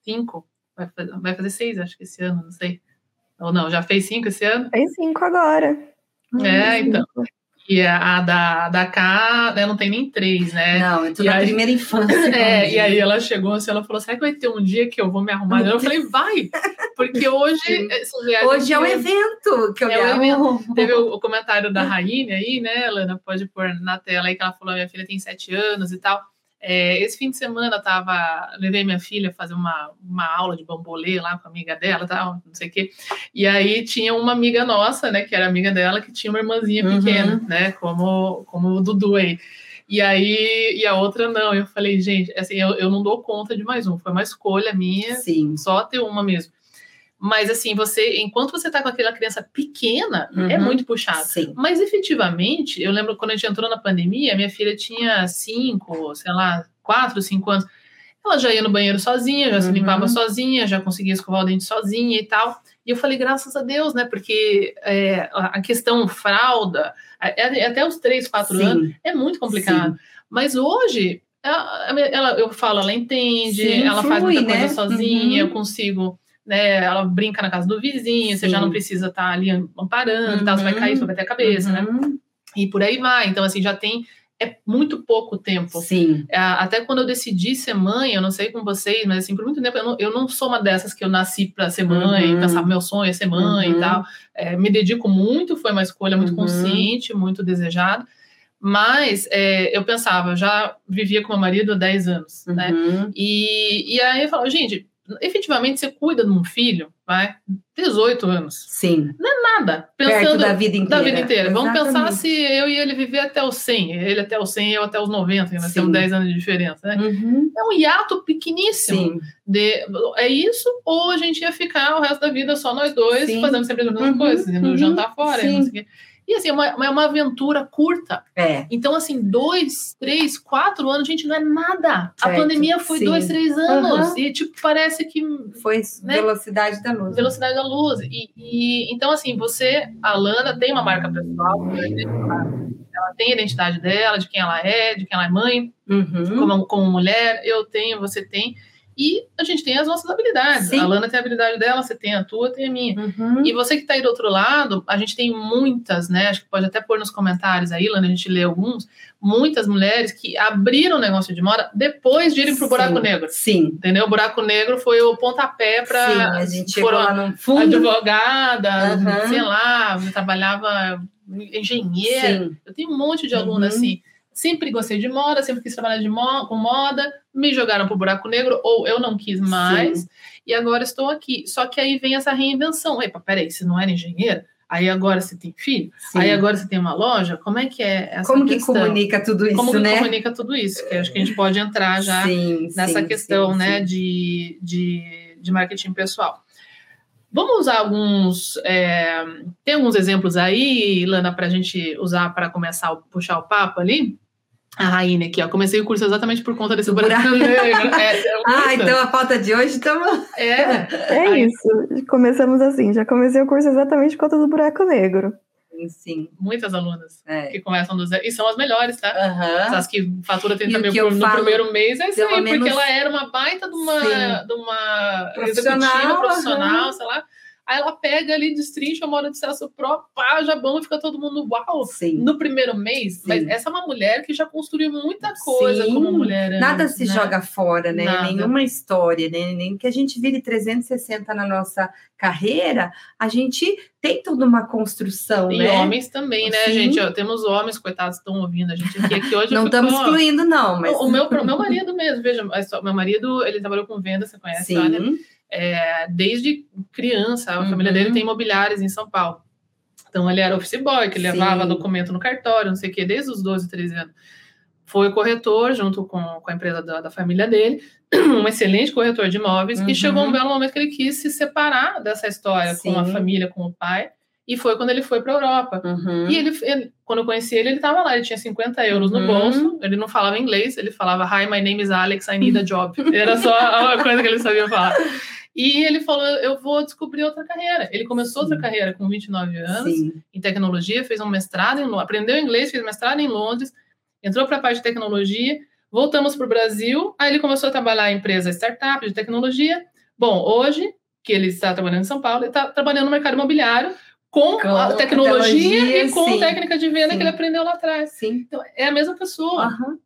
Cinco? Vai fazer, vai fazer seis, acho que esse ano, não sei. Ou não, já fez cinco esse ano? Fez cinco agora. É, então. E a, a da, da K, né, não tem nem três, né? Não, é tudo na primeira infância. É, e aí ela chegou assim, ela falou, será que vai ter um dia que eu vou me arrumar? Eu falei, vai! Porque hoje... Hoje é um evento que eu é me um Teve o, o, comentário da Raine aí, né, Helena? Pode pôr na tela aí que ela falou, minha filha tem sete anos e tal. É, esse fim de semana tava, levei minha filha fazer uma, uma aula de bambolê lá com a amiga dela, tal, não sei o quê. E aí tinha uma amiga nossa, né, que era amiga dela, que tinha uma irmãzinha uhum. pequena, uhum. né, como, como o Dudu aí. E aí, e a outra não. Eu falei, gente, assim, eu, eu não dou conta de mais um. Foi uma escolha minha, Sim. só ter uma mesmo. Mas assim, você, enquanto você tá com aquela criança pequena, é uhum. é muito puxado. Sim. Mas efetivamente, eu lembro quando a gente entrou na pandemia, minha filha tinha cinco, sei lá, quatro, cinco anos. Ela já ia no banheiro sozinha, já uhum. se limpava sozinha, já conseguia escovar o dente sozinha e tal. E eu falei, graças a Deus, né? Porque é, a questão fralda, até os três, quatro Sim. anos, é muito complicado. Sim. Mas hoje, ela, ela, eu falo, ela entende, Sim, ela faz muita né? coisa sozinha, uhum. eu consigo né? Ela brinca na casa do vizinho, Sim. você já não precisa estar tá ali amparando, uhum. tal, você vai cair, você vai ter a cabeça, né? uhum. né? E por aí vai. Então, assim, já tem é muito pouco tempo. Sim. É, até quando eu decidi ser mãe, eu não sei com vocês, mas assim, por muito tempo eu não, eu não sou uma dessas que eu nasci para ser mãe, uhum. pensar meu sonho é ser mãe uhum. e tal. É, me dedico muito, foi uma escolha muito uhum. consciente, muito desejada. Mas é, eu pensava, já vivia com meu marido há 10 anos, né? Uhum. E, e aí eu falo, gente, efetivamente você cuida de um filho, vai, 18 anos. Sim. Não é nada. Pensando Perto da vida inteira. Da vida inteira. Vamos pensar se eu e ele viver até os 100, ele até os 100 eu até os 90, nós temos 10 anos de diferença, né? Uhum. É um hiato pequeníssimo. Sim. De, é isso, ou a gente ia ficar o resto da vida só nós dois, Sim. fazendo sempre as mesmas Uhum, coisas, indo uhum, jantar fora, sim. não sei o quê. E assim, é uma, é uma aventura curta. É. Então, assim, dois, três, quatro anos, gente, não é nada. A Certo, pandemia foi sim. dois, três anos. Aham. E, tipo, parece que Foi Né? velocidade da luz. velocidade da luz. E, e- então, assim, você, a Lana, tem uma marca pessoal, né? ela tem a identidade dela, de quem ela é, de quem ela é mãe, Uhum. como, como mulher, eu tenho, você tem. E a gente tem as nossas habilidades. Sim. A Lana tem a habilidade dela, você tem a tua, tem a minha. Uhum. E você que está aí do outro lado, a gente tem muitas, né? Acho que pode até pôr nos comentários aí, Lana, a gente lê alguns. Muitas mulheres que abriram o negócio de moda depois de irem pro buraco Sim. negro. Sim. Entendeu? O buraco negro foi o pontapé Sim, para. a gente chegou foram lá no fundo. advogada, Aham. sei lá, trabalhava engenheira. Sim. Eu tenho um monte de aluna Uhum. assim. Sempre gostei de moda, sempre quis trabalhar de mo com moda, me jogaram pro buraco negro, ou eu não quis mais, e agora estou aqui. Só que aí vem essa reinvenção. Epa, peraí, você não era engenheira? Aí agora você tem filho? Sim. Aí agora você tem uma loja? Como é que é essa Como que questão? comunica tudo isso, Como que né? comunica tudo isso? Que acho que a gente pode entrar já sim, nessa sim, questão sim, né, sim. De, de, de marketing pessoal. Vamos usar alguns. é, tem alguns exemplos aí, Lana, para a gente usar para começar a puxar o papo ali? A Raine aqui, ó. Comecei o curso exatamente por conta desse buraco negro. É, é Ah, então a pauta de hoje estamos. É, É Aí- isso. Começamos assim. Já comecei o curso exatamente por conta do buraco negro. Sim, sim. muitas alunas É. que começam do zero. E são as melhores, tá? Aham. As que fatura 30 E o mil por- no falo, primeiro mês é isso aí, porque menos- ela era uma baita de uma, Sim. de uma Profissional, executiva profissional, aham. sei lá. Aí ela pega ali, destrincha, mora de acesso pro, pá, já bom, e fica todo mundo uau. Sim. No primeiro mês, Sim. mas essa é uma mulher que já construiu muita coisa Sim. como mulher. Nada antes, se né? joga fora, né? Nada. Nenhuma história, né? Nem que a gente vire 360 na nossa carreira, a gente tem toda uma construção, E né? homens também, né, Sim. gente? Ó, temos homens, coitados, estão ouvindo a gente aqui. aqui hoje Não ficou- estamos excluindo, não, mas. O meu, o meu marido mesmo, veja, meu marido, ele trabalhou com venda, você conhece, olha, Sim. É, desde criança, a Uhum. família dele tem imobiliários em São Paulo. Então ele era office boy, que Sim. levava documento no cartório, não sei o quê, desde os 12, 13 anos. Foi corretor junto com, com a empresa da, da família dele, um excelente corretor de imóveis, Uhum. e chegou um belo momento que ele quis se separar dessa história com a Sim. família, com o pai, e foi quando ele foi para a Europa. Uhum. E ele, ele- quando eu conheci ele, ele estava lá, ele tinha 50 euros no Uhum. bolso, ele não falava inglês, ele falava Hi, my name is Alex, I need a job. Era só a coisa que ele sabia falar. E ele falou: Eu vou descobrir outra carreira. Ele começou outra Sim. carreira com 29 anos, Sim. em tecnologia, fez um mestrado, em, aprendeu inglês, fez mestrado em Londres, entrou para a parte de tecnologia, voltamos para o Brasil, aí ele começou a trabalhar em empresa startup de tecnologia. Bom, hoje, que ele está trabalhando em São Paulo, ele está trabalhando no mercado imobiliário com, Com a tecnologia, tecnologia, e com sim. técnica de venda Sim. que ele aprendeu lá atrás. Sim. Então, é a mesma pessoa. Aham.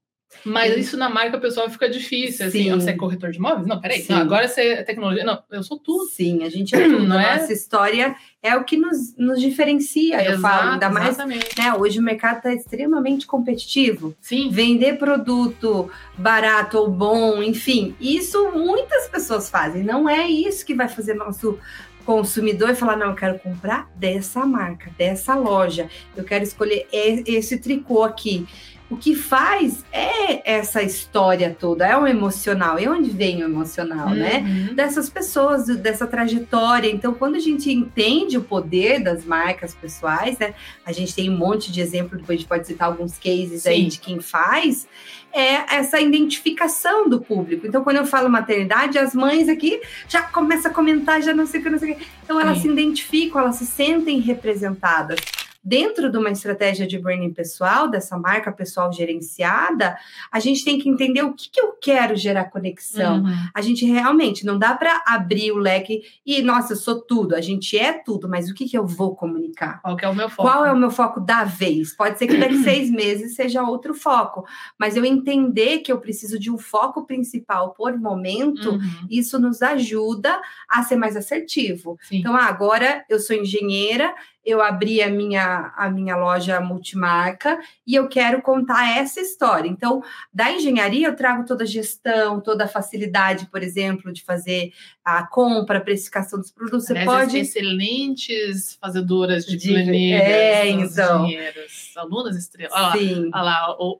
Mas isso na marca pessoal fica difícil. Assim, Sim. "Ah, você é corretor de imóveis? Não, peraí. Não, agora você é tecnologia. Não, eu sou tudo. Sim, a gente é tudo. Não é? Nossa história é o que nos, nos diferencia, eu falo. Ainda mais, exatamente. né? Hoje o mercado está extremamente competitivo. Sim. Vender produto barato ou bom, enfim, isso muitas pessoas fazem. Não é isso que vai fazer nosso consumidor falar, não, eu quero comprar dessa marca, dessa loja, eu quero escolher e- esse tricô aqui. O que faz é essa história toda, é o emocional. E onde vem o emocional, né? Uhum. dessas pessoas, dessa trajetória. Então, quando a gente entende o poder das marcas pessoais, né? A gente tem um monte de exemplo, depois a gente pode citar alguns cases aí Sim. de quem faz, é essa identificação do público. Então, quando eu falo maternidade, as mães aqui já começam a comentar, já não sei o que, não sei o que. Então, elas Sim. se identificam, elas se sentem representadas. Dentro de uma estratégia de branding pessoal, dessa marca pessoal gerenciada, a gente tem que entender o que, que eu quero gerar conexão. Uhum. A gente realmente não dá para abrir o leque e, nossa, eu sou tudo. A gente é tudo, mas o que, que eu vou comunicar? Qual é o meu foco? Qual é o meu foco da vez? Pode ser que daqui seis meses seja outro foco, mas eu entender que eu preciso de um foco principal por momento, Uhum. isso nos ajuda a ser mais assertivo. Sim. Então, ah, agora eu sou engenheira, eu abri a minha, a minha loja multimarca e eu quero contar essa história. Então, da engenharia, eu trago toda a gestão, toda a facilidade, por exemplo, de fazer a compra, a precificação dos produtos. Você Aliás, pode. Excelentes fazedoras de, De- planilhas, é, então. dinheiros, alunas estrelas. Olha lá, Sim. olha lá, o-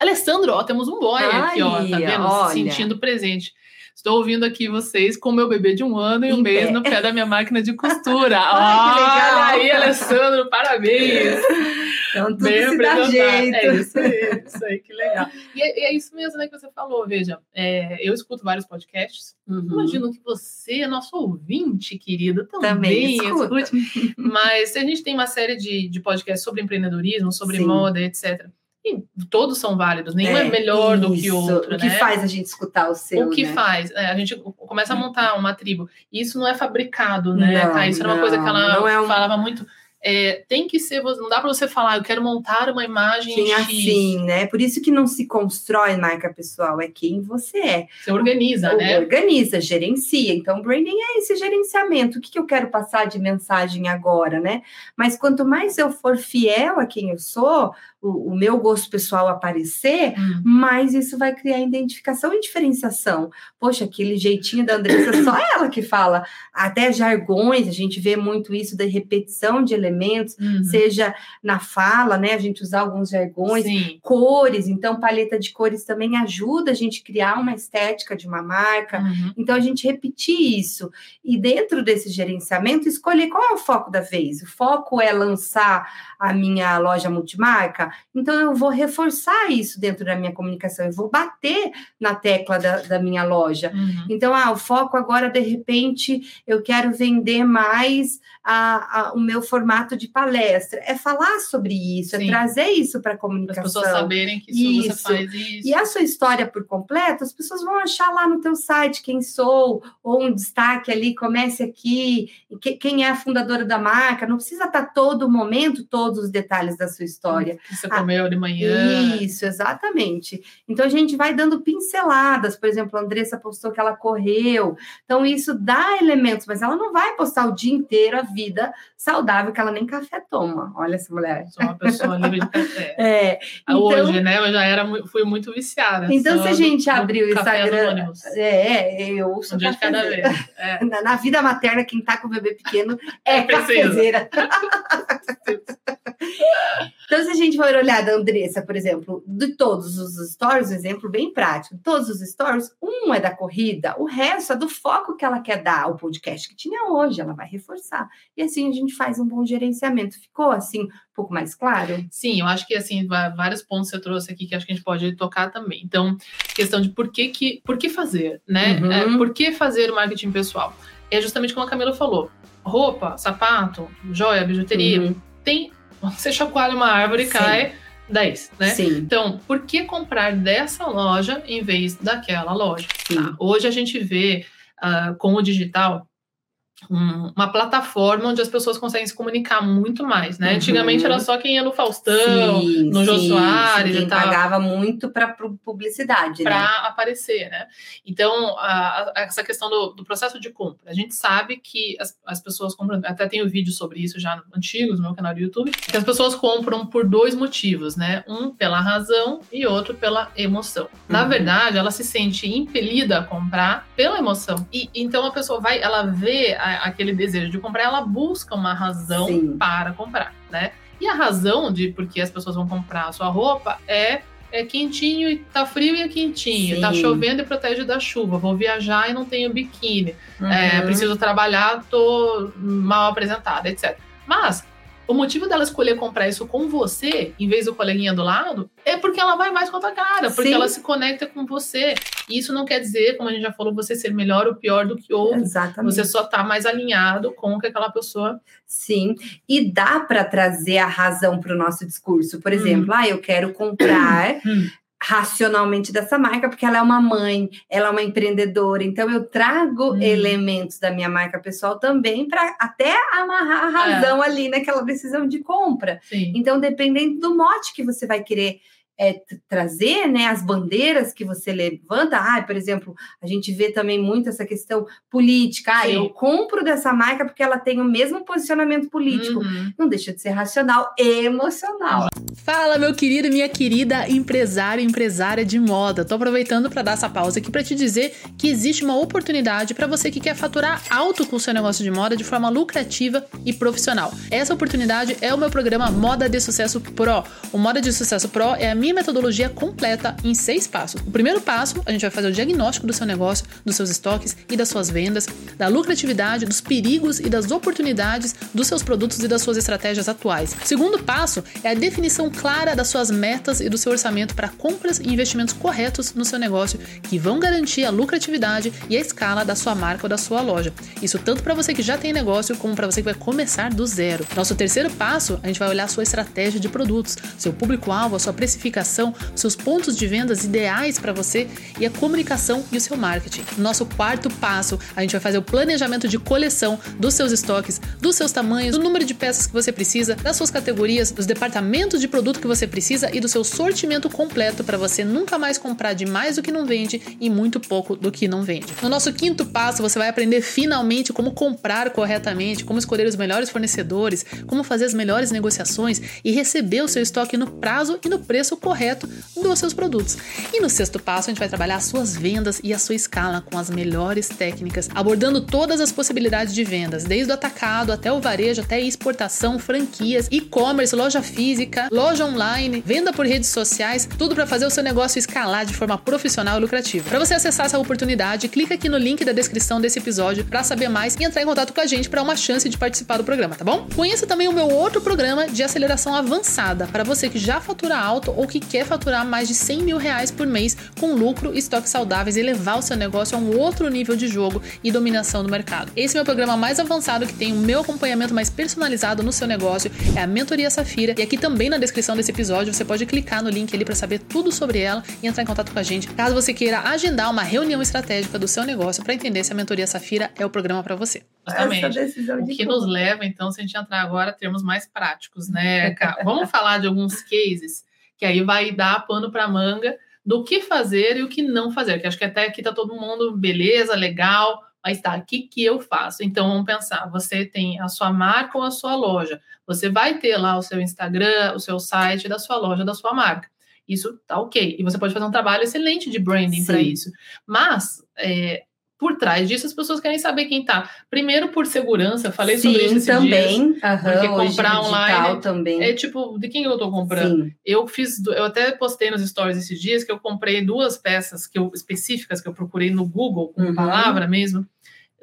Alessandro, ó, temos um boy aqui, ó, tá vendo? olha. Se sentindo presente. Estou ouvindo aqui vocês com meu bebê de um ano e um Em mês no pé da minha máquina de costura. Ai, que legal. Olha aí, Alessandro, parabéns. Então, tudo Bem se dá apresentado. jeito. É isso aí, isso aí, que legal. E é, é isso mesmo né, que você falou, veja, é, eu escuto vários podcasts, Uhum. imagino que você, nosso ouvinte, querido, também, Também escuta. escute. Mas a gente tem uma série de, de podcasts sobre empreendedorismo, sobre Sim. moda, etc. E todos são válidos, nenhum é, melhor do que isso. outro, O que né? faz a gente escutar o seu, o que né? faz? É, a gente começa a montar uma tribo. E isso não é fabricado, né? Não, Tá? Isso era uma coisa que não, ela não é um- falava muito. É, tem que ser, não dá para você falar, eu quero montar uma imagem Quem X. assim, né? Por isso que não se constrói marca pessoal, é quem você é. Você organiza, Ou né? Organiza, gerencia. Então, branding é esse gerenciamento. O que, que eu quero passar de mensagem agora, né? Mas quanto mais eu for fiel a quem eu sou, o, o meu gosto pessoal aparecer, Hum. mais isso vai criar identificação e diferenciação. Poxa, aquele jeitinho da Andressa, só ela que fala. Até jargões, a gente vê muito isso da repetição de elementos, Uhum. seja na fala, né? A gente usar alguns jargões, Sim. cores, então paleta de cores também ajuda a gente criar uma estética de uma marca. Uhum. Então a gente repetir isso e dentro desse gerenciamento escolher qual é o foco da vez. O foco é lançar a minha loja multimarca, então eu vou reforçar isso dentro da minha comunicação, eu vou bater na tecla da, da minha loja. Uhum. Então, ah, o foco agora, de repente, eu quero vender mais a, a- o meu formato de palestra. É falar sobre isso, Sim. é trazer isso para a Para as comunicação. pessoas saberem que isso, você faz isso. E a sua história por completo, as pessoas vão achar lá no teu site quem sou, ou um destaque ali, comece aqui, que- quem é a fundadora da marca. Não precisa estar todo momento, todos os detalhes da sua história. que você Ah, comeu de manhã. Isso, exatamente. Então a gente vai dando pinceladas, por exemplo, a Andressa postou que ela correu. Então isso dá elementos, mas ela não vai postar o dia inteiro a vida saudável que ela nem café toma. Olha essa mulher. Sou uma pessoa livre de café. É, então- Hoje, né? Eu já era, fui muito viciada. Então, se a gente abrir o Instagram- anônimos. é, eu ouço Um dia de cada vez. É. Na, na vida materna, quem tá com o bebê pequeno é, É cafezeira. Então, se a gente for olhar da Andressa, por exemplo, de todos os stories, um exemplo bem prático, todos os stories, um é da corrida, o resto é do foco que ela quer dar ao podcast que tinha hoje, ela vai reforçar. E assim a gente faz um bom gerenciamento. Ficou assim, um pouco mais claro? Sim, eu acho que assim, vários pontos você trouxe aqui que acho que a gente pode tocar também. Então, questão de por que, que, por que fazer, né? Uhum. É, por que fazer o marketing pessoal? É justamente como a Camila falou: roupa, sapato, joia, bijuteria, Uhum. tem. Você chacoalha uma árvore e Sim. cai 10, né? Sim, Então, por que comprar dessa loja em vez daquela loja? Tá? Hoje a gente vê ah, com o digital um- uma plataforma onde as pessoas conseguem se comunicar muito mais, né? Uhum. Antigamente era só quem ia no Faustão Sim, no Jô sim, Soares sim, e tal. pagava muito para publicidade, né? para aparecer, né? Então, a- a- essa questão do, do processo de compra. A gente sabe que as, as pessoas compram, até tenho vídeo sobre isso já antigos no meu canal do YouTube, que as pessoas compram por dois motivos, né? Um pela razão e outro pela emoção. Na Uhum. verdade, ela se sente impelida a comprar pela emoção. E então a pessoa vai, ela vê a- aquele desejo de comprar, ela busca uma razão Sim. para comprar, né? E a razão de por que as pessoas vão comprar a sua roupa é é quentinho e tá frio e é quentinho, tá Sim. chovendo e protege da chuva, vou viajar e não tenho biquíni, é, Uhum. preciso trabalhar, tô mal apresentada, etc. Mas o motivo dela escolher comprar isso com você, em vez do coleguinha do lado, é porque ela vai mais com a tua cara, porque Sim. ela se conecta com você. E isso não quer dizer, como a gente já falou, você ser melhor ou pior do que outro. Exatamente. Você só tá mais alinhado com o que aquela pessoa. Sim, e dá para trazer a razão para o nosso discurso. Por exemplo, ah, eu quero comprar Hum. Racionalmente dessa marca, porque ela é uma mãe, ela é uma empreendedora. Então, eu trago Hum. elementos da minha marca pessoal também para até amarrar a razão ali naquela decisão de compra. Sim. Então, dependendo do mote que você vai querer é, trazer né, as bandeiras que você levanta. Ah, por exemplo, a gente vê também muito essa questão política. Ah, Sim. eu compro dessa marca porque ela tem o mesmo posicionamento político. Uhum. Não deixa de ser racional e emocional. Fala, meu querido e minha querida empresária e empresária de moda. Tô aproveitando para dar essa pausa aqui para te dizer que existe uma oportunidade para você que quer faturar alto com o seu negócio de moda de forma lucrativa e profissional. Essa oportunidade é o meu programa Moda de Sucesso Pro. O Moda de Sucesso Pro é a minha metodologia completa em seis passos. O primeiro passo, a gente vai fazer o diagnóstico do seu negócio, dos seus estoques e das suas vendas, da lucratividade, dos perigos e das oportunidades dos seus produtos e das suas estratégias atuais. O segundo passo é a definição clara das suas metas e do seu orçamento para compras e investimentos corretos no seu negócio que vão garantir a lucratividade e a escala da sua marca ou da sua loja. Isso tanto para você que já tem negócio como para você que vai começar do zero. Nosso terceiro passo, a gente vai olhar a sua estratégia de produtos, seu público-alvo, a sua precificação, seus pontos de vendas ideais para você e a comunicação e o seu marketing. Nosso quarto passo, a gente vai fazer o planejamento de coleção dos seus estoques, dos seus tamanhos, do número de peças que você precisa, das suas categorias, dos departamentos de produto que você precisa e do seu sortimento completo para você nunca mais comprar de mais do que não vende e muito pouco do que não vende. No nosso quinto passo, você vai aprender finalmente como comprar corretamente, como escolher os melhores fornecedores, como fazer as melhores negociações e receber o seu estoque no prazo e no preço correto dos seus produtos. E no sexto passo, a gente vai trabalhar as suas vendas e a sua escala com as melhores técnicas, abordando todas as possibilidades de vendas, desde o atacado até o varejo, até exportação, franquias, e-commerce, loja física, loja online, venda por redes sociais, tudo para fazer o seu negócio escalar de forma profissional e lucrativa. Para você acessar essa oportunidade, clica aqui no link da descrição desse episódio para saber mais e entrar em contato com a gente para uma chance de participar do programa, tá bom? Conheça também o meu outro programa de aceleração avançada para você que já fatura alto ou que quer faturar mais de 100 mil reais por mês com lucro, estoques saudáveis e levar o seu negócio a um outro nível de jogo e dominação do mercado. Esse é o meu programa mais avançado que tem o meu acompanhamento mais personalizado no seu negócio, é a Mentoria Safira. E aqui também na descrição desse episódio você pode clicar no link ali para saber tudo sobre ela e entrar em contato com a gente, caso você queira agendar uma reunião estratégica do seu negócio para entender se a Mentoria Safira é o programa para você. Justamente. O que nos leva, então, se a gente entrar agora, termos mais práticos, né? Vamos falar de alguns cases que aí vai dar pano para manga do que fazer e o que não fazer. Que acho que até aqui tá todo mundo beleza, legal, mas tá, o que, que eu faço? Então vamos pensar: você tem a sua marca ou a sua loja. Você vai ter lá o seu Instagram, o seu site da sua loja, da sua marca. Isso tá ok. E você pode fazer um trabalho excelente de branding para isso. Mas é, por trás disso, as pessoas querem saber quem tá. Primeiro, por segurança, falei Sim, sobre isso também. Dias, uhum, porque comprar online também. é tipo, de quem eu tô comprando? Sim. Eu fiz, eu até postei nos stories esses dias que eu comprei duas peças que eu, específicas que eu procurei no Google, com uhum. palavra mesmo,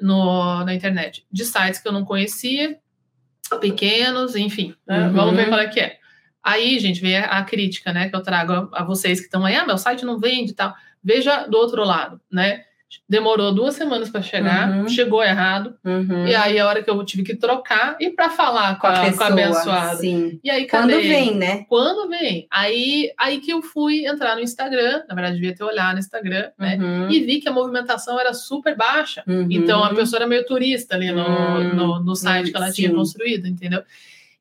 no, na internet, de sites que eu não conhecia, pequenos, enfim. Né? Uhum. Vamos ver qual é que é. Aí, gente, vem a, a crítica, né, que eu trago a, a vocês que estão aí, ah, meu site não vende e tal. Veja do outro lado, né? Demorou duas semanas para chegar, uhum. chegou errado, uhum. e aí a hora que eu tive que trocar e para falar com a, pessoa, com a abençoada. Sim. E aí cadê? Quando vem, né? Quando vem. Aí, aí que eu fui entrar no Instagram, na verdade devia ter olhado no Instagram, né? Uhum. E vi que a movimentação era super baixa. Uhum. Então a pessoa era meio turista ali no, hum. no, no site que ela Sim. tinha construído, entendeu?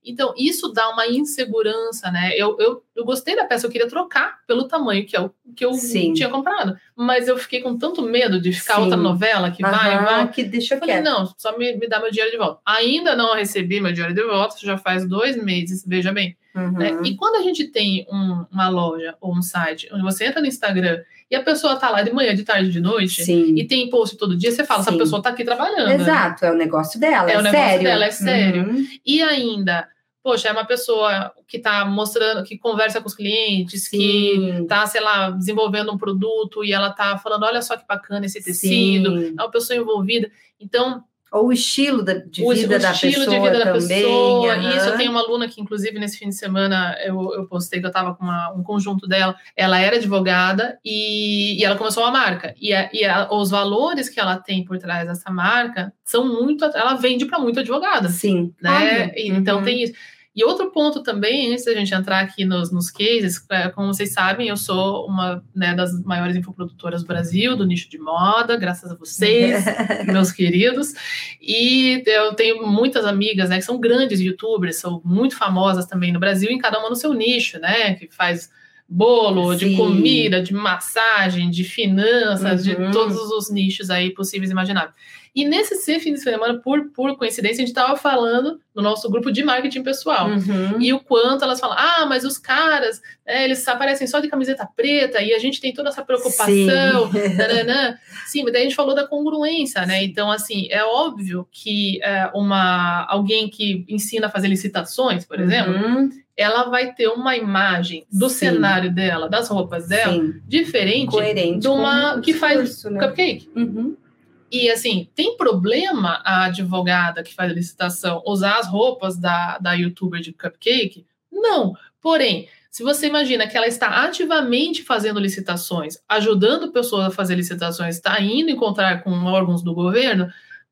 Então, isso dá uma insegurança, né? Eu, eu, eu gostei da peça, eu queria trocar pelo tamanho que eu, que eu tinha comprado. Mas eu fiquei com tanto medo de ficar Sim. outra novela que Aham, vai, vai. que deixa eu Falei, não, só me, me dá meu dinheiro de volta. Ainda não recebi meu dinheiro de volta, já faz dois meses, veja bem. Uhum. Né? E quando a gente tem um, uma loja ou um site onde você entra no Instagram e a pessoa tá lá de manhã, de tarde, de noite, Sim. e tem post todo dia, você fala, Sim. essa pessoa tá aqui trabalhando. Exato, é o negócio dela, é, é o negócio sério. dela, é sério. Uhum. E ainda poxa, é uma pessoa que está mostrando, que conversa com os clientes, Sim. que está, sei lá, desenvolvendo um produto e ela está falando, olha só que bacana esse tecido, Sim. é uma pessoa envolvida. Então, ou o estilo de vida o, da estilo pessoa de vida da também. Pessoa. Uhum. Isso, eu tenho uma aluna que, inclusive, nesse fim de semana, eu, eu postei que eu estava com uma, um conjunto dela. Ela era advogada e, e ela começou uma marca. E, a, e a, os valores que ela tem por trás dessa marca são muito. Ela vende para muito advogada. Sim. Né? Então, uhum. tem isso. E outro ponto também, antes da gente entrar aqui nos, nos cases, é, como vocês sabem, eu sou uma né, das maiores infoprodutoras do Brasil, do nicho de moda, graças a vocês, meus queridos. E eu tenho muitas amigas, né, que são grandes youtubers, são muito famosas também no Brasil, em cada uma no seu nicho, né, que faz bolo, de Sim. comida, de massagem, de finanças, de Uhum. todos os nichos aí possíveis e imagináveis. E nesse ser fim de semana, por, por coincidência, a gente estava falando no nosso grupo de marketing pessoal. Uhum. E o quanto elas falam, ah, mas os caras, é, eles aparecem só de camiseta preta e a gente tem toda essa preocupação. Sim. Taranã. Sim, mas daí a gente falou da congruência, né? Então, assim, é óbvio que é, uma, alguém que ensina a fazer licitações, por exemplo, Uhum. ela vai ter uma imagem do Sim. cenário dela, das roupas dela, Sim. diferente Coerente. de uma que faz né? cupcake. Uhum. E assim, tem problema a advogada que faz a licitação usar as roupas da, da youtuber de cupcake? Não. Porém, se você imagina que ela está ativamente fazendo licitações, ajudando pessoas a fazer licitações, está indo encontrar com órgãos do governo,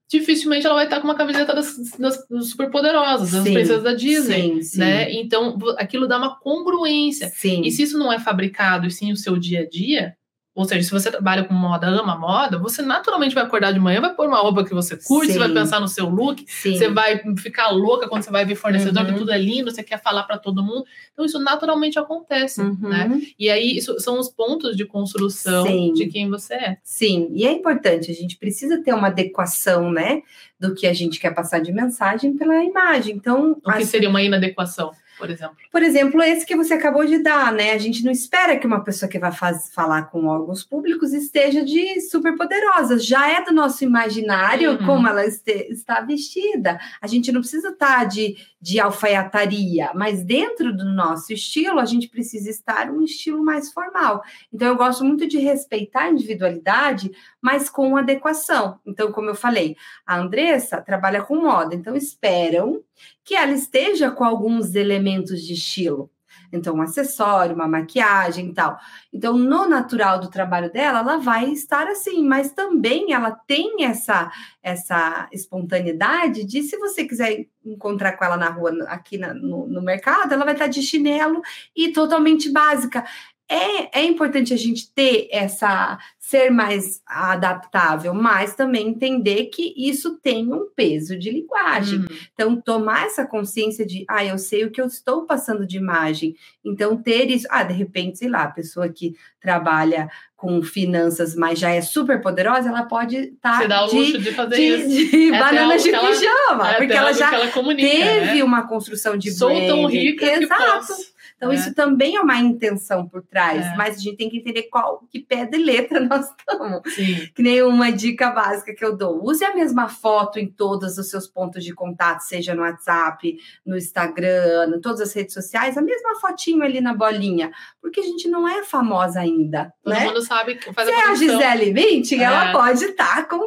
dificilmente ela vai estar com uma camiseta das, das, das superpoderosas, das Sim. princesas da Disney. Sim, sim. Né? Então, aquilo dá uma congruência. Sim. E se isso não é fabricado e sim o seu dia a dia, ou seja, se você trabalha com moda, ama moda, você naturalmente vai acordar de manhã, vai pôr uma roupa que você curte, Sim. você vai pensar no seu look, Sim. você vai ficar louca quando você vai ver fornecedor, Uhum. que tudo é lindo, você quer falar para todo mundo. Então, isso naturalmente acontece, Uhum. né? E aí, isso são os pontos de construção Sim. de quem você é. Sim, e é importante, a gente precisa ter uma adequação, né, do que a gente quer passar de mensagem pela imagem. Então, O que assim, seria uma inadequação, por exemplo. por exemplo, esse que você acabou de dar, né? A gente não espera que uma pessoa que vai faz- falar com órgãos públicos esteja de super poderosa. Já é do nosso imaginário Uhum. como ela este- está vestida. A gente não precisa estar de, de alfaiataria, mas dentro do nosso estilo, a gente precisa estar um estilo mais formal. Então, eu gosto muito de respeitar a individualidade, mas com adequação. Então, como eu falei, a Andressa trabalha com moda, então esperam que ela esteja com alguns elementos de estilo. Então, um acessório, uma maquiagem e tal. Então, no natural do trabalho dela, ela vai estar assim, mas também ela tem essa essa espontaneidade de se você quiser encontrar com ela na rua, aqui na- no, no mercado, ela vai estar de chinelo e totalmente básica. É, é importante a gente ter essa ser mais adaptável, mas também entender que isso tem um peso de linguagem. Uhum. Então, tomar essa consciência de, ah, eu sei o que eu estou passando de imagem. Então, ter isso, ah, de repente, sei lá, a pessoa que trabalha com finanças, mas já é super poderosa, ela pode estar Você dá o de, luxo de fazer de, isso. de É banana de que ela- pijama, É porque ela já que ela comunica, teve né? uma construção de Sou tão branding. rica que Exato. posso. Então, É. isso também é uma intenção por trás, É. mas a gente tem que entender qual que pé de letra nós estamos. Sim. Que nem uma dica básica que eu dou. Use a mesma foto em todos os seus pontos de contato, seja no WhatsApp, no Instagram, em todas as redes sociais, a mesma fotinho ali na bolinha, porque a gente não é famosa ainda, Todo né? mundo sabe que faz Se a é a. Gisele Bündchen, É. ela pode estar com...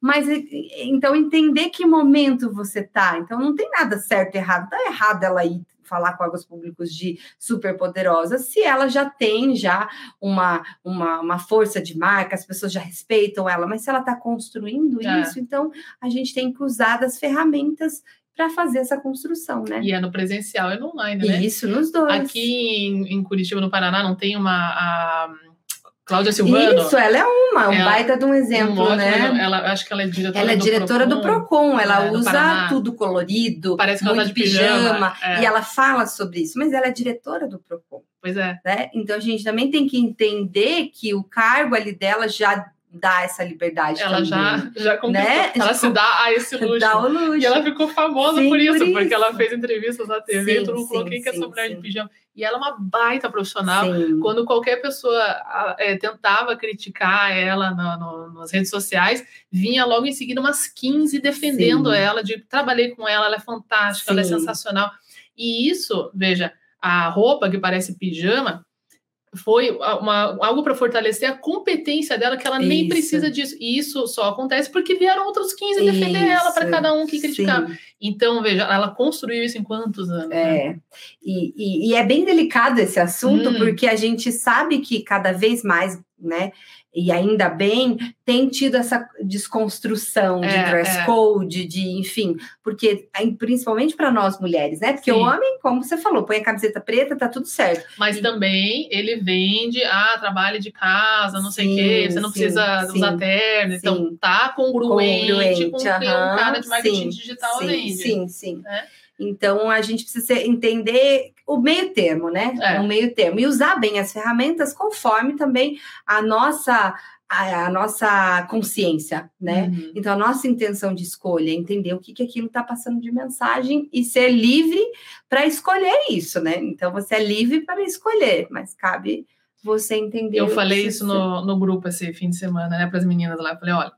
Mas, então, entender que momento você tá. Então, não tem nada certo e errado. Tá errado ela ir falar com órgãos públicos de super poderosa, se ela já tem já uma, uma, uma força de marca, as pessoas já respeitam ela, mas se ela está construindo É. isso, então a gente tem que usar das ferramentas para fazer essa construção, né? E é no presencial e no online, né? Isso nos dois. Aqui em, em Curitiba, no Paraná, não tem uma. A Cláudia Silvano. Isso, ela é uma, um Ela- baita de um um exemplo, ótimo né? Ela, acho que ela é diretora Ela é do diretora do Procon, ela é, usa tudo colorido, Parece que ela tá muito de pijama. é. e ela fala sobre isso, mas ela é diretora do Procon, Pois é. né? Então a gente também tem que entender que o cargo ali dela já dá essa liberdade Ela também. já, já conquistou. Né? Ela se dá a esse luxo. Dá o luxo. E ela ficou famosa Sim, por isso, por porque ela isso. fez entrevistas na TV Sim, e todo mundo falou quem que é essa mulher de pijama. E ela é uma baita profissional. Sim. Quando qualquer pessoa é, tentava criticar ela no- no- nas redes sociais, vinha logo em seguida umas 15 defendendo Sim. ela, de trabalhei com ela, ela é fantástica, ela é Sim. sensacional. E isso, veja, a roupa que parece pijama foi uma- algo para fortalecer a competência dela, que ela nem Isso. precisa disso. E isso só acontece porque vieram outros 15 defender ela para Isso. cada um que criticava. Sim. Então, veja, ela construiu isso em quantos anos? né? É, e, e- e é bem delicado esse assunto, Hum. porque a gente sabe que cada vez mais, né, e ainda bem, tem tido essa desconstrução de É, dress é. code, de, enfim, porque principalmente para nós mulheres, né? Porque Sim. o homem, como você falou, põe a camiseta preta, tá tudo certo. Mas também ele vende, ah, trabalho de casa, não sei o quê, Sim, você não sim, precisa sim, usar terno. Então, tá congruente, com o que aham, cara de marketing sim, digital sim, vende. Sim, sim. né? Então a gente precisa entender o meio termo, né? É. O meio termo. E usar bem as ferramentas conforme também a nossa a, a nossa consciência, né? Uhum. Então, a nossa intenção de escolha é entender o que, que aquilo está passando de mensagem e ser livre para escolher isso, né? Então, você é livre para escolher, mas cabe você entender. Eu falei isso no, no grupo esse fim de semana, né, para as meninas lá. Eu falei, olha,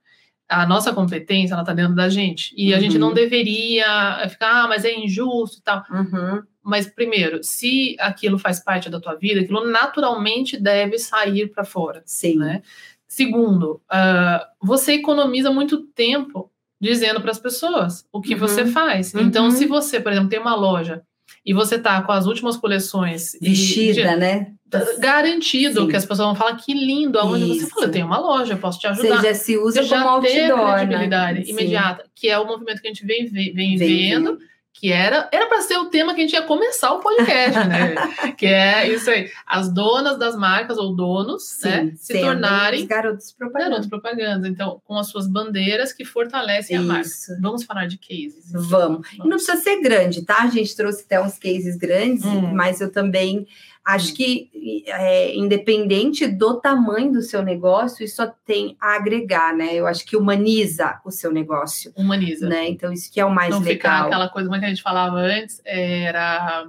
a nossa competência, ela tá dentro da gente. E a gente Uhum. não deveria ficar, ah, mas é injusto e tal. Uhum, Mas, primeiro, se aquilo faz parte da tua vida, aquilo naturalmente deve sair para fora. sim. né? Segundo, ah, você economiza muito tempo dizendo para as pessoas o que Uhum. você faz. Uhum. Então, se você, por exemplo, tem uma loja e você tá com as últimas coleções e- Vestida, né? De- garantido Sim. que as pessoas vão falar que lindo, aonde você Isso. fala, eu tenho uma loja, eu posso te ajudar. Você já se usa Você já como a outdoor, credibilidade né? Sim. imediata, que é o movimento que a gente vem, vem, vem Vem vendo, que era era para ser o tema que a gente ia começar o podcast, né? que é isso aí, as donas das marcas ou donos, né, se tornarem os garotos propaganda. garotos propaganda, então com as suas bandeiras que fortalecem a marca. Isso. Vamos falar de cases. Vamos. E não precisa ser grande, tá? A gente trouxe até uns cases grandes, Hum. mas eu também acho que, é, independente do tamanho do seu negócio, isso só tem a agregar, né? Eu acho que humaniza o seu negócio, Humaniza. né? Então, isso que é o mais não ficar legal. aquela coisa é que a gente falava antes, era.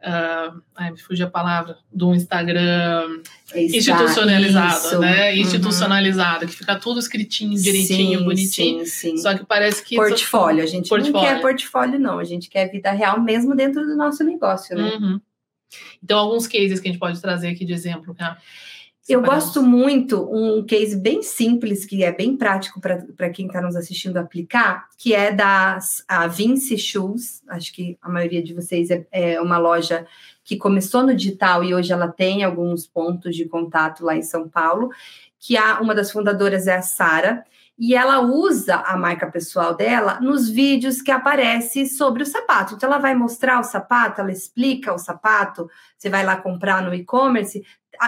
ah, ai, me fugiu a palavra, do Instagram Está- institucionalizado, isso. né? Uhum. Institucionalizado, que fica tudo escritinho, direitinho, Sim, bonitinho. Sim, sim. Só que parece que. Portfólio, a gente não Portfólio. quer portfólio, não. A gente quer vida real mesmo dentro do nosso negócio, né? Uhum. Então, alguns cases que a gente pode trazer aqui de exemplo. Né? Eu gosto muito um case bem simples, que é bem prático para quem está nos assistindo aplicar, que é da a Vinci Shoes. Acho que a maioria de vocês é, é uma loja que começou no digital e hoje ela tem alguns pontos de contato lá em São Paulo. Que a, uma das fundadoras é a Sara, e ela usa a marca pessoal dela nos vídeos que aparece sobre o sapato. Então, ela vai mostrar o sapato, ela explica o sapato, você vai lá comprar no e-commerce,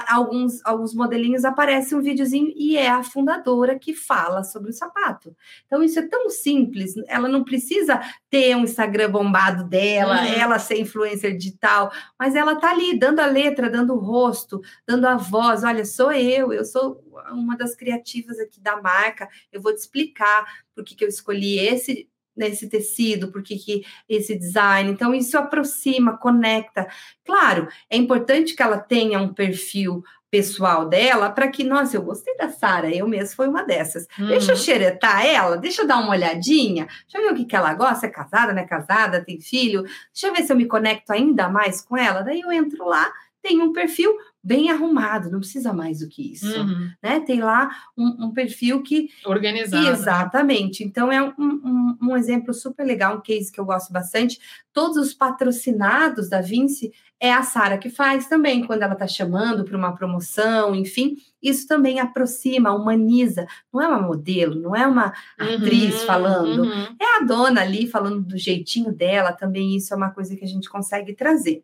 alguns, alguns modelinhos aparece um videozinho e é a fundadora que fala sobre o sapato. Então, isso é tão simples, ela não precisa ter um Instagram bombado dela, Uhum. ela ser influencer digital, mas ela tá ali dando a letra, dando o rosto, dando a voz. Olha, sou eu, eu sou uma das criativas aqui da marca, eu vou te explicar por que, que eu escolhi esse nesse tecido, por que, esse design. Então, isso aproxima, conecta. Claro, é importante que ela tenha um perfil pessoal dela para que, nossa, eu gostei da Sara, eu mesma fui uma dessas. Deixa eu Uhum. xeretar ela, deixa eu dar uma olhadinha, deixa eu ver o que, que ela gosta, é casada, não é casada, tem filho, deixa eu ver se eu me conecto ainda mais com ela. Daí eu entro lá, tem um perfil bem arrumado, não precisa mais do que isso, Uhum. né? Tem lá um, um perfil que Organizado. Exatamente. Então, é um, um, um exemplo super legal, um case que eu gosto bastante. Todos os patrocinados da Vinci é a Sara que faz também, quando ela está chamando para uma promoção, enfim. Isso também aproxima, humaniza. Não é uma modelo, não é uma atriz Uhum, falando. uhum. É a dona ali falando do jeitinho dela, também isso é uma coisa que a gente consegue trazer.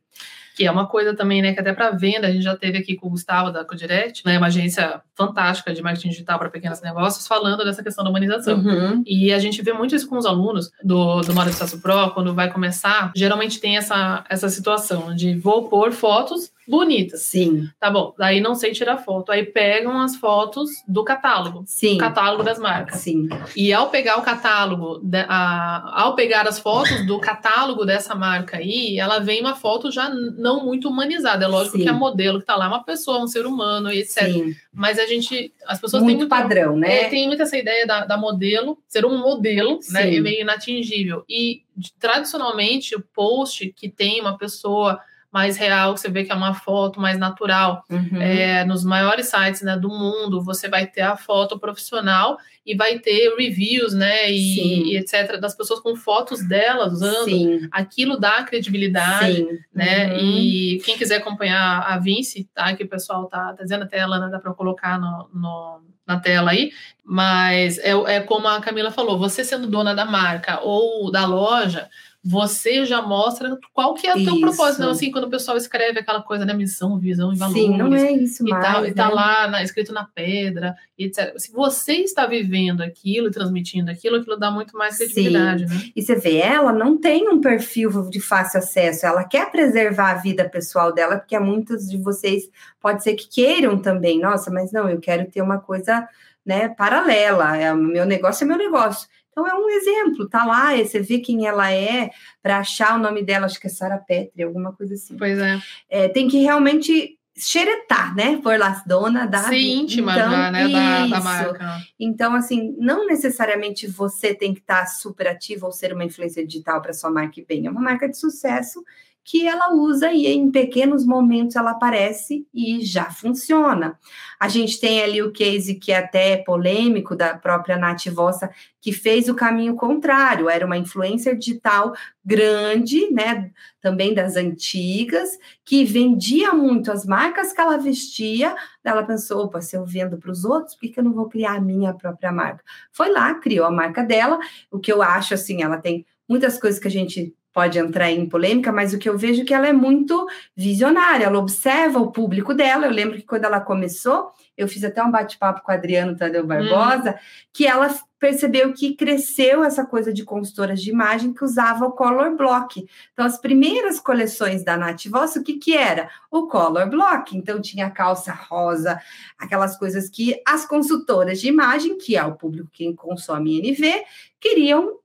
Que é uma coisa também, né, que até para venda, a gente já teve aqui com o Gustavo da Codirect, né, uma agência fantástica de marketing digital para pequenos negócios, falando dessa questão da humanização. Uhum. E a gente vê muito isso com os alunos do, do Moda de Sucesso Pro, quando vai começar, geralmente tem essa, essa situação de vou pôr fotos bonitas. Sim, Tá bom, daí não sei tirar foto. Aí pegam as fotos do catálogo, sim, catálogo das marcas. sim. E ao pegar o catálogo, a- ao pegar as fotos do catálogo dessa marca aí, ela vem uma foto já não muito humanizada. É lógico Sim. que a modelo que tá lá é uma pessoa, um ser humano etc. Sim, Mas a gente, as pessoas têm muito muito padrão, né? é, tem muito essa ideia da, da modelo ser um modelo, né? Sim. E meio inatingível. E tradicionalmente o post que tem uma pessoa mais real, que você vê que é uma foto mais natural, Uhum. é, nos maiores sites né, do mundo, você vai ter a foto profissional e vai ter reviews, né? E, e etc., das pessoas com fotos delas usando. Sim, Aquilo dá credibilidade sim. né? Uhum. E quem quiser acompanhar a Vinci, tá? Que o pessoal tá, tá dizendo até a Lana dá para colocar no, no- na tela aí, mas é, é como a Camila falou, você sendo dona da marca ou da loja, você já mostra qual que é o teu propósito. Não, assim, quando o pessoal escreve aquela coisa, né? Missão, visão e valores. Sim, não é isso e mais. tá, e tá né? lá na- escrito na pedra, etc. Se você está vivendo aquilo, e transmitindo aquilo, aquilo dá muito mais Sim. credibilidade, né? E você vê, ela não tem um perfil de fácil acesso, ela quer preservar a vida pessoal dela, porque muitos de vocês pode ser que queiram também. Nossa, mas não, eu quero ter uma coisa né, paralela. É, meu negócio é meu negócio. Então é um exemplo, tá lá, você vê quem ela é, para achar o nome dela, acho que é Sara Petri, alguma coisa assim. Pois é. É, tem que realmente xeretar, né? Por lá, dona da. Ser íntima Então, já, né? Da, da marca. Então, assim, não necessariamente você tem que estar super ativo ou ser uma influência digital para sua marca ir bem. É uma marca de sucesso que ela usa e em pequenos momentos ela aparece e já funciona. A gente tem ali o case que é até polêmico da própria Nath Vossa, que fez o caminho contrário, era uma influencer digital grande, né, também das antigas, que vendia muito as marcas que ela vestia, ela pensou, opa, se eu vendo para os outros, por que, que eu não vou criar a minha própria marca? Foi lá, criou a marca dela, o que eu acho, assim, ela tem muitas coisas que a gente pode entrar em polêmica, mas o que eu vejo é que ela é muito visionária, ela observa o público dela. Eu lembro que quando ela começou, eu fiz até um bate-papo com a Adriano Tadeu Barbosa, hum. que ela percebeu que cresceu essa coisa de consultoras de imagem que usava o color block. Então, as primeiras coleções da Nath Voss, o que que era? O color block. Então, tinha calça rosa, aquelas coisas que as consultoras de imagem, que é o público que consome NV, queriam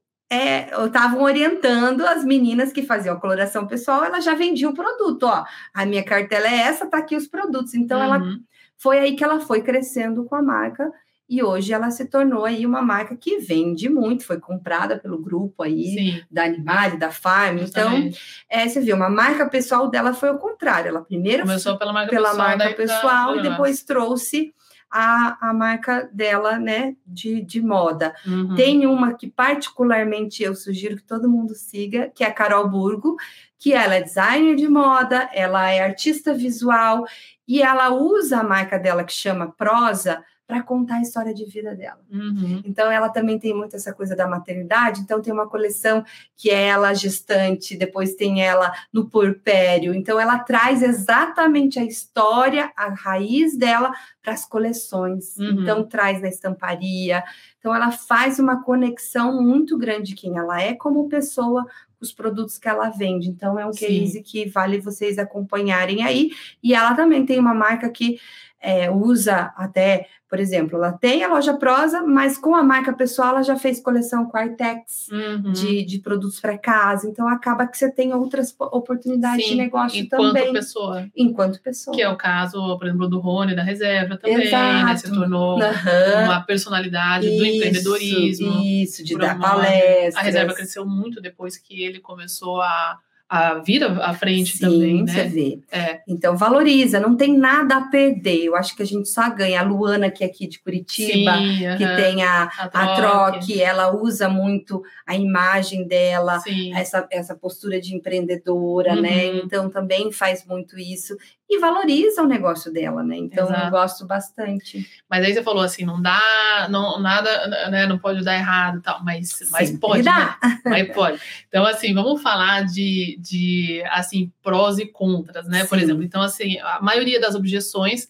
estavam é, orientando as meninas que faziam a coloração pessoal, ela já vendia o produto, ó. A minha cartela é essa, tá aqui os produtos. Então, uhum. ela foi aí que ela foi crescendo com a marca e hoje ela se tornou aí uma marca que vende muito, foi comprada pelo grupo aí Sim. da Animale, da Farm. Então, é, você viu, uma marca pessoal dela foi o contrário. Ela primeiro começou pela marca pela pessoal, marca pessoal e depois trouxe a, a marca dela, né, de, de moda. Uhum. Tem uma que particularmente eu sugiro que todo mundo siga, que é a Carol Burgo, que ela é designer de moda, ela é artista visual e ela usa a marca dela que chama Prosa para contar a história de vida dela. Uhum. Então, ela também tem muito essa coisa da maternidade. Então, tem uma coleção que é ela gestante, depois tem ela no porpério. Então, ela traz exatamente a história, a raiz dela para as coleções. Uhum. Então, traz na estamparia. Então, ela faz uma conexão muito grande de quem ela é como pessoa os produtos que ela vende. Então, é um Sim. case que vale vocês acompanharem aí. E ela também tem uma marca que é, usa até, por exemplo, ela tem a loja Prosa, mas com a marca pessoal ela já fez coleção com Artex Uhum. de, de produtos para casa. Então acaba que você tem outras po- oportunidades Sim, de negócio enquanto também, pessoa. enquanto pessoa. Que é o caso, por exemplo, do Rony da Reserva também, né? Exato. Se tornou Aham. uma personalidade do Isso, empreendedorismo. Isso, de dar promove. palestras. A reserva cresceu muito depois que ele começou a, a vir à frente Sim, também, você né? vê. É. Então valoriza, não tem nada a perder. Eu acho que a gente só ganha. A Luana, que é aqui de Curitiba, Sim, que aham. tem a, a a troca. troque, ela usa muito a imagem dela, Sim. essa, essa postura de empreendedora, Uhum. né? Então também faz muito isso e valoriza o negócio dela, né? Então eu Exato. gosto bastante. Mas aí você falou assim, não dá, não, nada, né, não pode dar errado e tal, mas, mas pode, dá. né? Mas pode. Então, assim, vamos falar de, de assim, prós e contras, né? Por Sim. exemplo, então, assim, a maioria das objeções,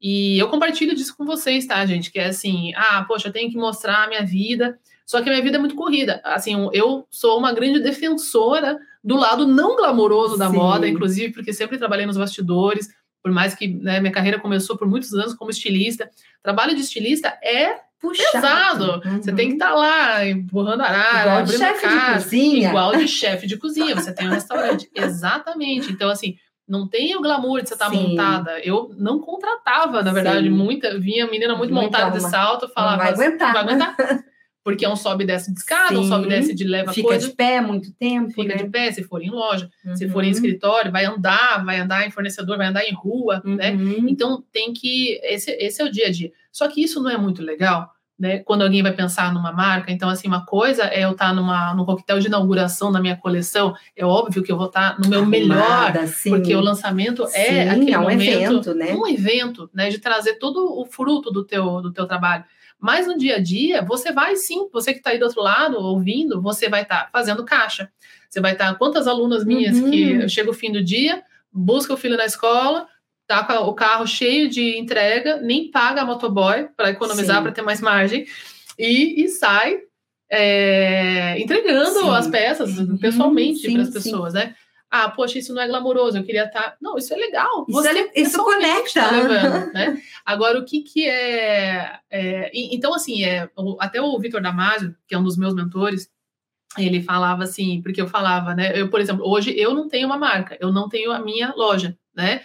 e eu compartilho disso com vocês, tá, gente? Que é assim, ah, poxa, eu tenho que mostrar a minha vida, só que a minha vida é muito corrida. Assim, eu sou uma grande defensora do lado não glamouroso da Sim. moda, inclusive, porque sempre trabalhei nos bastidores, por mais que né, minha carreira começou por muitos anos como estilista. Trabalho de estilista é Puxado. pesado. Você Uhum. tem que estar lá empurrando arara, Igual de abrindo chefe de casa, cozinha. igual de chefe de cozinha. Você tem um restaurante. Exatamente. Então, assim, não tem o glamour de você estar Sim. montada. Eu não contratava, na verdade, Sim. muita. Vinha menina muito Muita montada de salto, falava. vai assim, aguentar. Vai aguentar. Porque é um sobe e desce de escada, um Sim. sobe e desce de leva Fica coisa. de pé muito tempo, Fica né? de pé, se for em loja, se Uhum. for em escritório, vai andar, vai andar em fornecedor, vai andar em rua, né? Uhum. Então tem que. Esse, esse é o dia a dia. Só que isso não é muito legal, né? Quando alguém vai pensar numa marca. Então, assim, uma coisa é eu estar numa, num coquetel de inauguração da minha coleção. É óbvio que eu vou estar no meu melhor, Arrumada, sim. porque o lançamento é Sim, aquele é um momento, evento, né? um evento, né? De trazer todo o fruto do teu, do teu trabalho. Mas no dia a dia, você vai sim, você que está aí do outro lado ouvindo, você vai estar tá fazendo caixa. Você vai estar. Tá, quantas alunas minhas uhum. que chega o fim do dia, busca o filho na escola, tá com o carro cheio de entrega, nem paga a motoboy para economizar, para ter mais margem, e, e sai é, entregando sim. as peças uhum. pessoalmente para as pessoas, sim. né? Ah, poxa, isso não é glamouroso, eu queria estar. Tá... Não, isso é legal. Isso, é, isso conecta. Tá levando, né? Agora, o que, que é, é. Então, assim, é, até o Vitor Damasio, que é um dos meus mentores, ele falava assim, porque eu falava, né? Eu, por exemplo, hoje eu não tenho uma marca, eu não tenho a minha loja, né?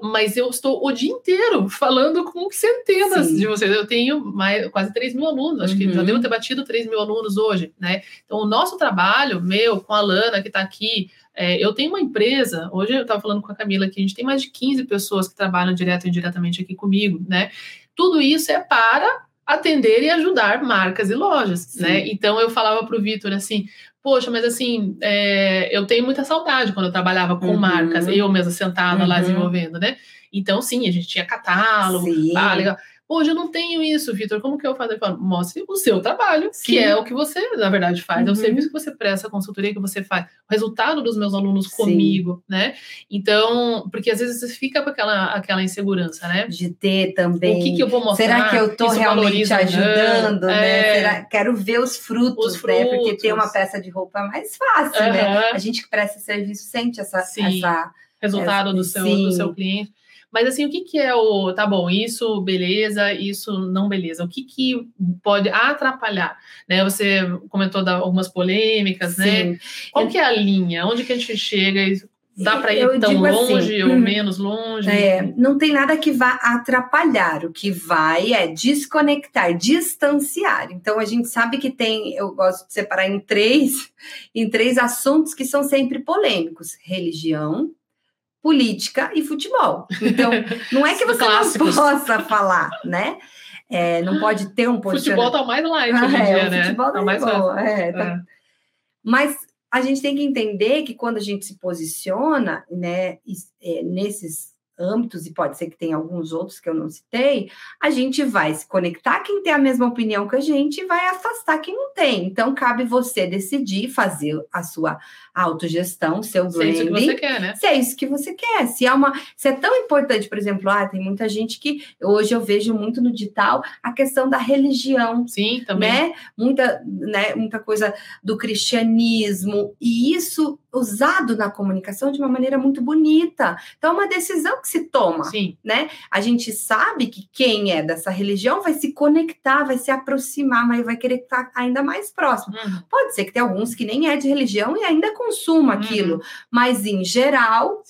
Mas eu estou o dia inteiro falando com centenas Sim. de vocês. Eu tenho mais, quase 3 mil alunos, acho uhum. que já uhum. devo ter batido 3 mil alunos hoje, né? Então, o nosso trabalho, meu, com a Lana, que está aqui, é, eu tenho uma empresa, hoje eu estava falando com a Camila que a gente tem mais de 15 pessoas que trabalham direto e indiretamente aqui comigo, né? Tudo isso é para atender e ajudar marcas e lojas, Sim. né? Então eu falava para o Vitor assim, poxa, mas assim, é, eu tenho muita saudade quando eu trabalhava com uhum. marcas, eu mesma sentada uhum. lá desenvolvendo, né? Então, sim, a gente tinha catálogo, ah, legal. Hoje eu não tenho isso, Vitor. Como que eu faço? Eu falo, mostre o seu trabalho, Sim. que é o que você, na verdade, faz. Uhum. É o uhum. serviço que você presta, a consultoria que você faz, o resultado dos meus alunos Sim. comigo, né? Então, porque às vezes você fica com aquela, aquela insegurança, né? De ter também. O que, que eu vou mostrar? Será que eu estou realmente ajudando, né? É... Será... Quero ver os frutos, os frutos, né? Porque ter uma peça de roupa é mais fácil, uhum. né? A gente que presta serviço sente essa... Sim. essa resultado do, seu, do seu cliente. Mas assim, o que, que é o tá bom, isso beleza, isso não beleza? O que, que pode atrapalhar? Né? Você comentou da, algumas polêmicas, né? Sim. né? Qual que é a linha? Onde que a gente chega e dá para ir eu tão assim, longe assim, ou menos longe? É, não tem nada que vá atrapalhar. O que vai é desconectar, distanciar. Então a gente sabe que tem, eu gosto de separar em três, em três assuntos que são sempre polêmicos: religião, política e futebol. Então, não é que você não possa falar, né? É, não pode ter um posicionamento. Futebol tá mais light hoje em ah, é, dia, né? Futebol tá, tá mais bom, é, tá... é. Mas a gente tem que entender que quando a gente se posiciona, né, é, nesses âmbitos, e pode ser que tenha alguns outros que eu não citei, a gente vai se conectar quem tem a mesma opinião que a gente e vai afastar quem não tem. Então, cabe você decidir fazer a sua autogestão, seu branding. Se é isso que você quer, né? Se é isso que você quer. Se é, uma, se é tão importante, por exemplo, ah, tem muita gente que hoje eu vejo muito no digital a questão da religião. Sim, também. Né? Muita, né, muita coisa do cristianismo. E isso usado na comunicação de uma maneira muito bonita. Então, é uma decisão que se toma, Sim. né? A gente sabe que quem é dessa religião vai se conectar, vai se aproximar, mas vai querer estar ainda mais próximo. Uhum. Pode ser que tenha alguns que nem é de religião e ainda consuma uhum. aquilo, mas em geral,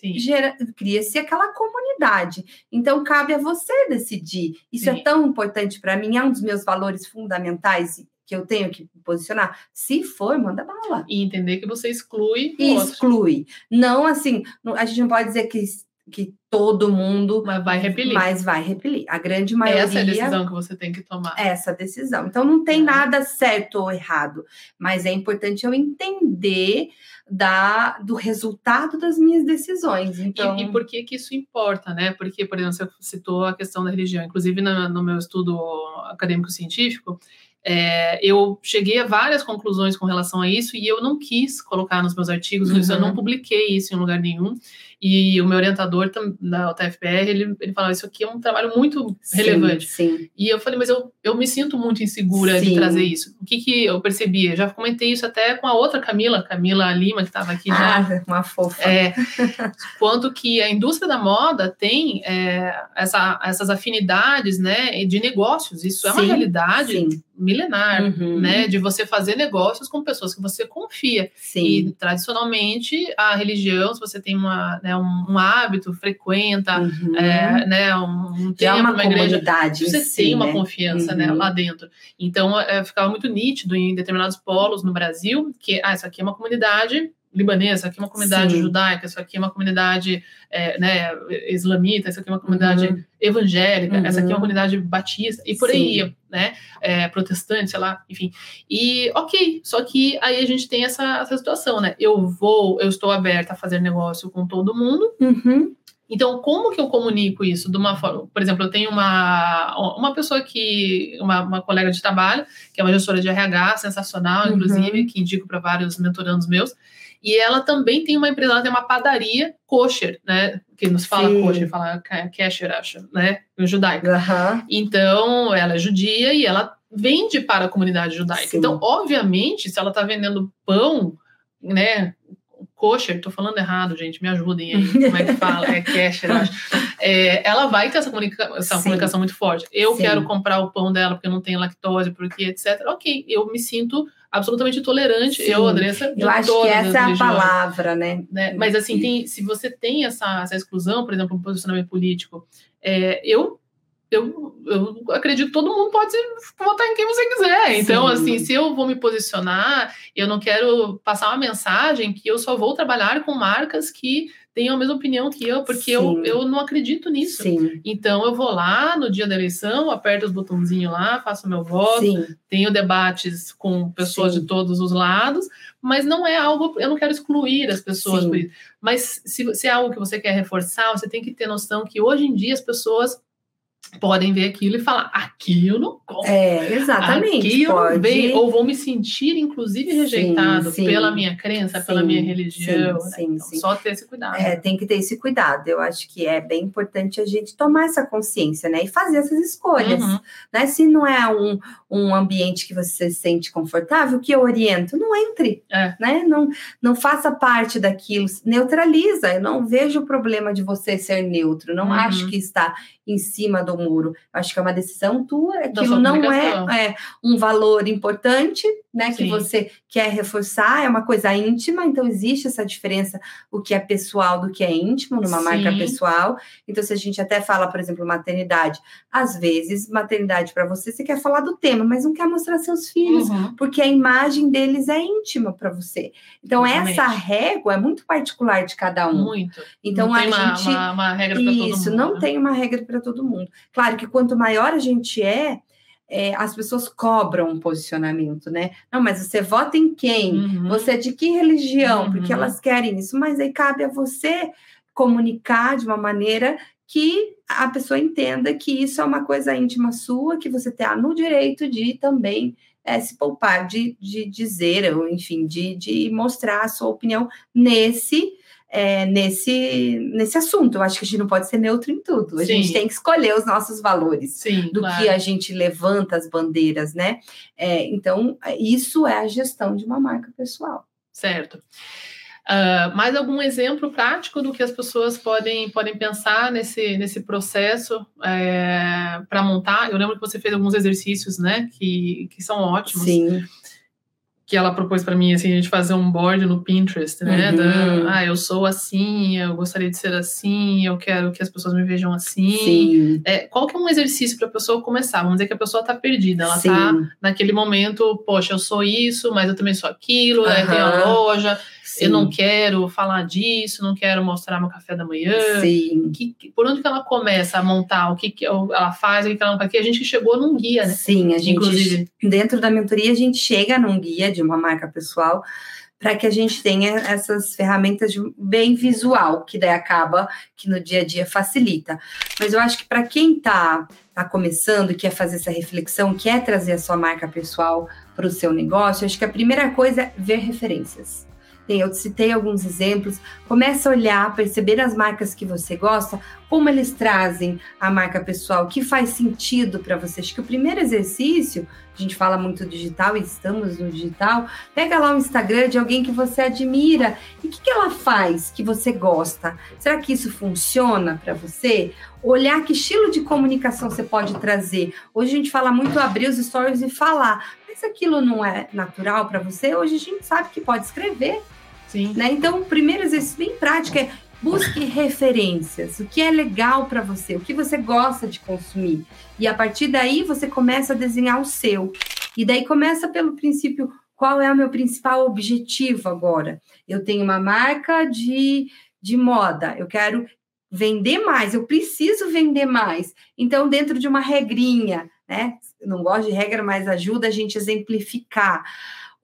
cria-se aquela comunidade. Então, cabe a você decidir. Isso é Sim. é tão importante para mim, é um dos meus valores fundamentais que eu tenho que posicionar? Se for, manda bala. E entender que você exclui. Exclui. Não assim, a gente não pode dizer que, que todo mundo. Mas vai repelir. Mas vai repelir. A grande maioria. Essa é a decisão que você tem que tomar. Essa decisão. Então não tem é. nada certo ou errado. Mas é importante eu entender da, do resultado das minhas decisões. Então... E, e por que, que isso importa, né? Porque, por exemplo, você citou a questão da religião. Inclusive, no, no meu estudo acadêmico-científico, é, eu cheguei a várias conclusões com relação a isso e eu não quis colocar nos meus artigos, uhum. eu não publiquei isso em lugar nenhum. E o meu orientador da UTFPR, ele, ele falou, isso aqui é um trabalho muito sim, relevante. Sim. E eu falei, mas eu, eu me sinto muito insegura sim. de trazer isso. O que, que eu percebi? Eu já comentei isso até com a outra Camila, Camila Lima, que estava aqui ah, já. uma fofa. É, quanto que a indústria da moda tem é, essa, essas afinidades né, de negócios. Isso é uma realidade milenar, uhum. né? De você fazer negócios com pessoas que você confia. E tradicionalmente a religião, se você tem uma, né, um, um hábito, frequenta, uhum. é, né, um, um é uma, uma igreja, você si, tem uma né? confiança né, uhum. né, lá dentro. Então é, ficava muito nítido em determinados polos no Brasil que ah, isso aqui é uma comunidade libanesa, aqui é uma comunidade Sim. judaica, isso aqui é uma comunidade é, né, islamita, isso aqui é uma comunidade uhum. evangélica, uhum. essa aqui é uma uhum. comunidade batista, e por Sim. aí, né, é, protestante, sei lá, enfim. E, ok, só que aí a gente tem essa, essa situação, né, eu vou, eu estou aberta a fazer negócio com todo mundo, uhum. Então, como que eu comunico isso de uma forma? Por exemplo, eu tenho uma, uma pessoa que, uma, uma colega de trabalho, que é uma gestora de RH sensacional, Uhum. inclusive, que indico para vários mentorandos meus, e ela também tem uma empresa, ela tem uma padaria kosher, né? Que nos fala Sim. kosher, fala ka- kasher, acho, né? Judaica. Aham. Então, ela é judia e ela vende para a comunidade judaica. Sim. Então, obviamente, se ela está vendendo pão, né? Kosher, tô falando errado, gente, me ajudem aí. Como é que fala? É kasher, acho. É, ela vai ter essa, comunica- essa comunicação muito forte. Eu Sim. quero comprar o pão dela porque não tem lactose, porque etc. Ok, eu me sinto absolutamente tolerante. Sim. Eu, Andressa, Eu acho que essa é a palavra, né? né? Mas assim, tem, se você tem essa, essa exclusão, por exemplo, um posicionamento político, é, eu, eu, eu acredito que todo mundo pode votar em quem você quiser. Então, Sim. assim, se eu vou me posicionar, eu não quero passar uma mensagem que eu só vou trabalhar com marcas que tenham a mesma opinião que eu, porque eu, Sim. eu não acredito nisso. Sim, Então, eu vou lá no dia da eleição, aperto os botãozinhos lá, faço meu voto, sim, tenho debates com pessoas de todos os lados, mas não é algo, eu não quero excluir as pessoas por isso. Mas se, se é algo que você quer reforçar, você tem que ter noção que hoje em dia as pessoas podem ver aquilo e falar: aqui eu não compro. é, exatamente. Aqui eu pode. não venho, ou vou me sentir, inclusive, rejeitado sim. pela minha crença, pela Sim, minha religião. sim, né? sim, Então, sim. só ter esse cuidado. É, tem que ter esse cuidado. Eu acho que é bem importante a gente tomar essa consciência, né? E fazer essas escolhas. Uhum. Né? Se não é um, um ambiente que você se sente confortável, que eu oriento, não entre. É. Né? Não, não faça parte daquilo, neutraliza. Eu não vejo o problema de você ser neutro. Não Uhum. acho que está em cima do muro. Eu acho que é uma decisão tua. Aquilo não é, é um valor importante, né? Que você quer reforçar. É uma coisa íntima. Então existe essa diferença, o que é pessoal do que é íntimo numa marca Sim. pessoal. Então se a gente até fala, por exemplo, maternidade, às vezes maternidade para você você quer falar do tema, mas não quer mostrar seus filhos. Uhum. Porque a imagem deles é íntima para você. Então, Exatamente. essa régua é muito particular de cada um. Muito. Então, não a tem uma, gente. uma, uma regra para todo mundo. Isso, não né? tem uma regra para todo mundo. Claro que quanto maior a gente é, é, as pessoas cobram um posicionamento, né? Não, mas você vota em quem? Uhum. Você é de que religião? Porque Uhum. elas querem isso, mas aí cabe a você comunicar de uma maneira que a pessoa entenda que isso é uma coisa íntima sua, que você está no direito de também eh, se poupar de, de dizer, ou enfim, de, de mostrar a sua opinião nesse. Eh, nesse, nesse assunto, eu acho que a gente não pode ser neutro em tudo. A Sim. gente tem que escolher os nossos valores Sim, do claro. que a gente levanta as bandeiras, né? É, então, isso é a gestão de uma marca pessoal. Certo. Ah, mais algum exemplo prático do que as pessoas podem, podem pensar nesse, nesse processo para montar? Eu lembro que você fez alguns exercícios, né, que, que são ótimos, Sim, que ela propôs para mim, assim, a gente fazer um board no Pinterest, né, Uhum. da, ah, eu sou assim, eu gostaria de ser assim, eu quero que as pessoas me vejam assim. sim, É, qual que é um exercício para a pessoa começar? Vamos dizer que a pessoa está perdida, ela sim, está naquele momento, poxa, eu sou isso, mas eu também sou aquilo, né, tem a loja, sim, eu não quero falar disso, não quero mostrar meu café da manhã. sim, Que- por onde que ela começa a montar? O que, que ela faz? O que, que ela não faz? Porque a gente chegou num guia, né? sim. A gente, Inclusive. dentro da mentoria, a gente chega num guia de uma marca pessoal para que a gente tenha essas ferramentas de- bem visual, que daí acaba que no dia a dia facilita. Mas eu acho que para quem está tá começando e quer fazer essa reflexão, quer trazer a sua marca pessoal para o seu negócio, acho que a primeira coisa é ver referências. Tem, Eu citei alguns exemplos. Começa a olhar, perceber as marcas que você gosta, como eles trazem a marca pessoal, o que faz sentido para você. Acho que o primeiro exercício, a gente fala muito digital e estamos no digital, pega lá o Instagram de alguém que você admira e o que, que ela faz que você gosta. Será que isso funciona para você? Olhar que estilo de comunicação você pode trazer. Hoje a gente fala muito abrir os stories e falar, mas se aquilo não é natural para você, hoje a gente sabe que pode escrever Sim. né? Então, o primeiro exercício bem prático é busque referências, o que é legal para você, o que você gosta de consumir. E a partir daí você começa a desenhar o seu. E daí começa pelo princípio, qual é o meu principal objetivo agora? Eu tenho uma marca de, de moda, eu quero vender mais, eu preciso vender mais. Então, dentro de uma regrinha, né? Não gosto de regra, mas ajuda a gente a exemplificar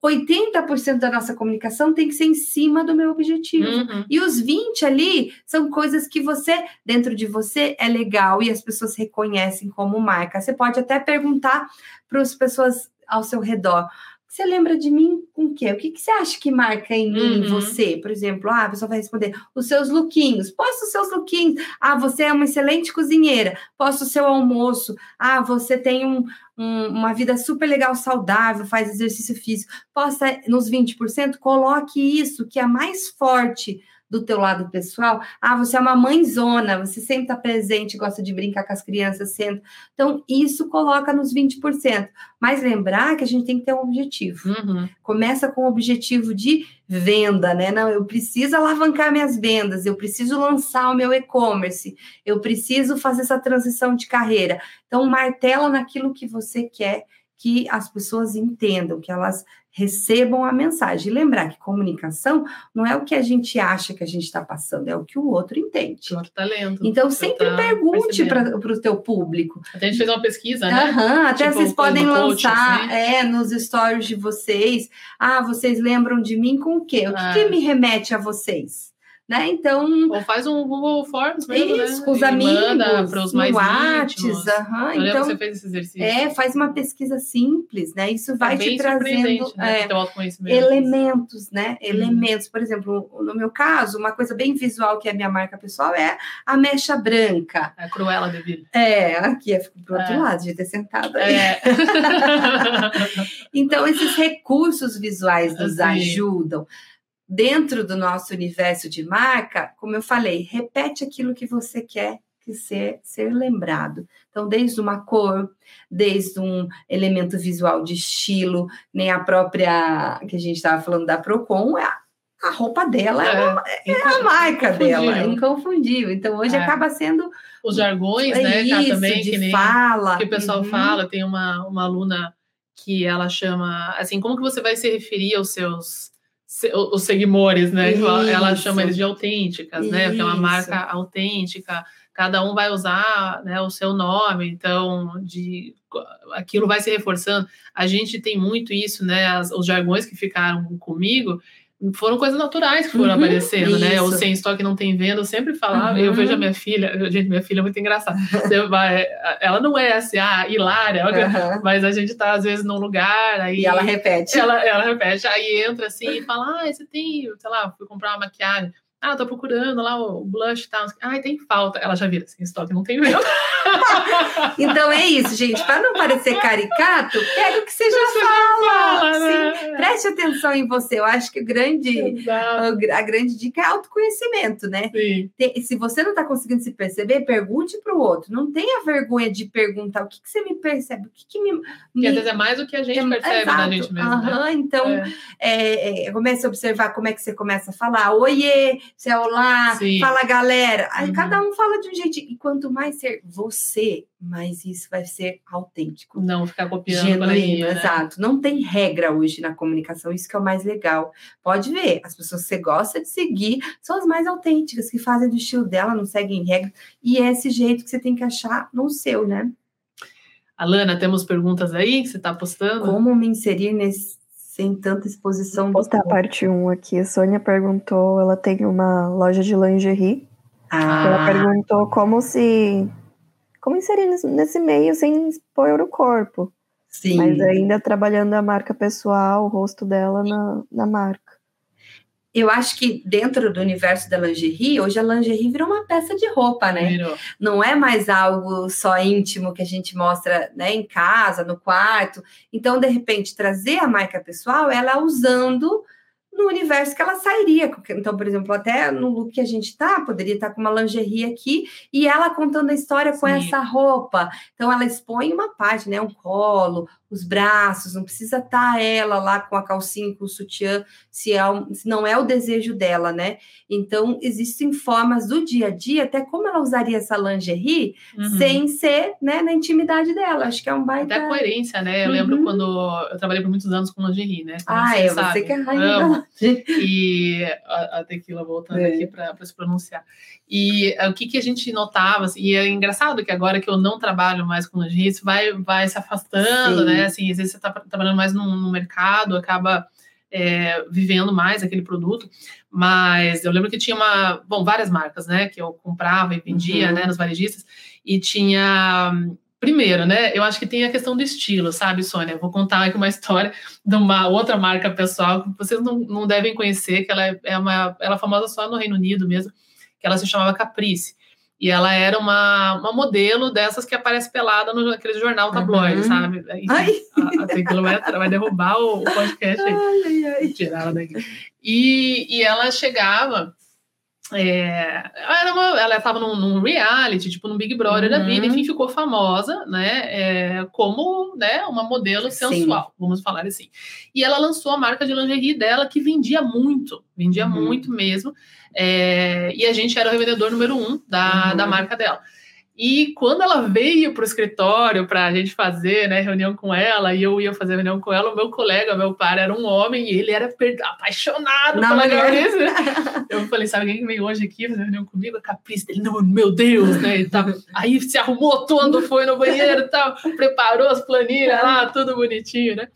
80% da nossa comunicação tem que ser em cima do meu objetivo. Uhum. E os 20 ali são coisas que você, dentro de você, é legal e as pessoas reconhecem como marca. Você pode até perguntar para as pessoas ao seu redor. Você lembra de mim com o quê? O que, que você acha que marca em mim, Uhum. você? Por exemplo, ah, a pessoa vai responder os seus lookinhos. Posta os seus lookinhos. Ah, você é uma excelente cozinheira. Posta o seu almoço. Ah, você tem um, um- uma vida super legal, saudável, faz exercício físico. Posta nos 20%, coloque isso que é mais forte do teu lado pessoal. Ah, você é uma mãezona, você sempre está presente, gosta de brincar com as crianças, senta. Então, isso coloca nos 20%. Mas lembrar que a gente tem que ter um objetivo. Uhum. Começa com o objetivo de venda, né? Não, eu preciso alavancar minhas vendas, eu preciso lançar o meu e-commerce, eu preciso fazer essa transição de carreira. Então, martela naquilo que você quer que as pessoas entendam, que elas recebam a mensagem. E lembrar que comunicação não é o que a gente acha que a gente está passando, é o que o outro entende. Outro talento. Então, sempre tá pergunte para o teu público. Até a gente fez uma pesquisa, né? Aham, até Tipo, vocês podem lançar assim. é, nos stories de vocês. Ah, vocês lembram de mim com o quê? O que, Ah. que me remete a vocês? Né? Então, Ou faz um Google Forms mesmo, isso, né? com os E amigos, para os mais íntimos. aham, então, você fez esse exercício. é, faz uma pesquisa simples, né? Isso vai é te trazendo né? é, elementos, né? Uhum. Elementos, por exemplo, no meu caso, uma coisa bem visual que é a minha marca pessoal é a mecha branca. A Cruella de Vil. É, aqui, eu fico pro outro É. lado, de ter sentado aí. É. Então, esses recursos visuais nos Sim. ajudam. Dentro do nosso universo de marca, como eu falei, repete aquilo que você quer que ser, ser lembrado. Então, desde uma cor, desde um elemento visual de estilo, nem a própria que a gente estava falando da Procon, é a, a roupa dela é, uma- é a marca dela, é inconfundível. Então, hoje É. acaba sendo Os jargões, né, cara, isso, também, de que nem fala. que o pessoal Uhum. fala. Tem uma, uma aluna que ela chama, assim, como que você vai se referir aos seus se- os seguidores, né? Ela Isso. chama eles de autênticas, né? Porque é uma Isso. marca autêntica. Cada um vai usar né, o seu nome, então de aquilo vai se reforçando. A gente tem muito isso, né? as- os jargões que ficaram comigo foram coisas naturais que foram Uhum, aparecendo, né? O isso. sem estoque não tem venda, eu sempre falava, eu Uhum. vejo a minha filha, gente, minha filha é muito engraçada. Vai- ela não é assim, ah, hilária, Aham. mas a gente tá às vezes num lugar, aí E ela repete. ela, ela repete, aí entra assim e fala: Ah, você tem, sei lá, fui comprar uma maquiagem. Ah, tô procurando lá o blush e tal. Ah, tem falta. Ela já vira assim, estoque não tem venda. Então é isso, gente. Para não parecer caricato, pega o que você já fala. Né? Preste atenção em você. Eu acho que o grande, a grande dica é autoconhecimento, né? sim. Se você não está conseguindo se perceber, pergunte para o outro. Não tenha vergonha de perguntar o que, que você me percebe, o que, que me. Porque às vezes é mais do que a gente é- percebe da exato. gente mesmo, né? Aham, Então, É. é, é, comece a observar como é que você começa a falar. Oiê, você é olá, Sim. fala galera. Aí Uhum. cada um fala de um jeito. E quanto mais ser você, mais isso vai ser autêntico. Não ficar copiando Genuíno, coleguinha, né? exato. Não tem regra hoje na comunicação, isso que é o mais legal. Pode ver, as pessoas que você gosta de seguir são as mais autênticas, que fazem do estilo dela, não seguem regra. E é esse jeito que você tem que achar no seu, né? Alana, temos perguntas aí que você está postando? Como me inserir nesse, sem tanta exposição Vou do postar a parte 1 aqui. A Sônia perguntou, ela tem uma loja de lingerie. Ela Ah, perguntou como se. Como inserir nesse, nesse meio sem expor o corpo. sim. Mas ainda trabalhando a marca pessoal, o rosto dela na, na marca. Eu acho que dentro do universo da lingerie, hoje a lingerie virou uma peça de roupa, né? Virou. não é mais algo só íntimo que a gente mostra né, em casa, no quarto. Então, de repente, trazer a marca pessoal, ela usando no universo que ela sairia. Então, por exemplo, até no look que a gente tá, poderia estar com uma lingerie aqui e ela contando a história com Sim. essa roupa. Então, ela expõe uma parte, né? Um colo, os braços, não precisa estar ela lá com a calcinha, com o sutiã, se, é se não é o desejo dela, né? Então, existem formas do dia a dia, até como ela usaria essa lingerie, Uhum. sem ser né, na intimidade dela. Acho que é um baita. Até a coerência, né? Eu lembro Uhum. quando eu trabalhei por muitos anos com lingerie, né? Como Ah, é, sabe. você que é rainha. E a, a tequila voltando É. aqui para se pronunciar. E eh, o que, que a gente notava, assim, e é engraçado que agora que eu não trabalho mais com lingerie, isso vai, vai se afastando, Sim. né? Assim, às vezes você está trabalhando mais no, no mercado, acaba é, vivendo mais aquele produto. Mas eu lembro que tinha uma, bom, várias marcas, né, que eu comprava e vendia, uhum. né, nos varejistas, e tinha Primeiro, né? Eu acho que tem a questão do estilo, sabe, Sônia? Vou contar aqui uma história de uma outra marca pessoal que vocês não, não devem conhecer, que ela é, é uma, ela é famosa só no Reino Unido mesmo, que ela se chamava Caprice. E ela era uma, uma modelo dessas que aparece pelada no aquele jornal tabloide, uhum. sabe? Enfim, ai. A, a quilometra vai derrubar o, o podcast aí. Ai, ai. Tirar ela daqui. E, e ela chegava é, ela estava num, num, reality, tipo no Big Brother uhum. da vida, enfim, ficou famosa, né, é, como, né, uma modelo sensual, Sim. vamos falar assim. E ela lançou a marca de lingerie dela, que vendia muito, vendia uhum. muito mesmo, é, e a gente era o revendedor número um da, uhum. da marca dela. E quando ela veio para o escritório para a gente fazer né, reunião com ela, e eu ia fazer reunião com ela, o meu colega, meu pai, era um homem e ele era apaixonado Não, pela Gabriela. Eu falei, sabe alguém que veio hoje aqui fazer reunião comigo? A Caprice dele, não, meu Deus, né? E. Aí se arrumou todo, foi no banheiro e tal, preparou as planilhas lá, tudo bonitinho, né?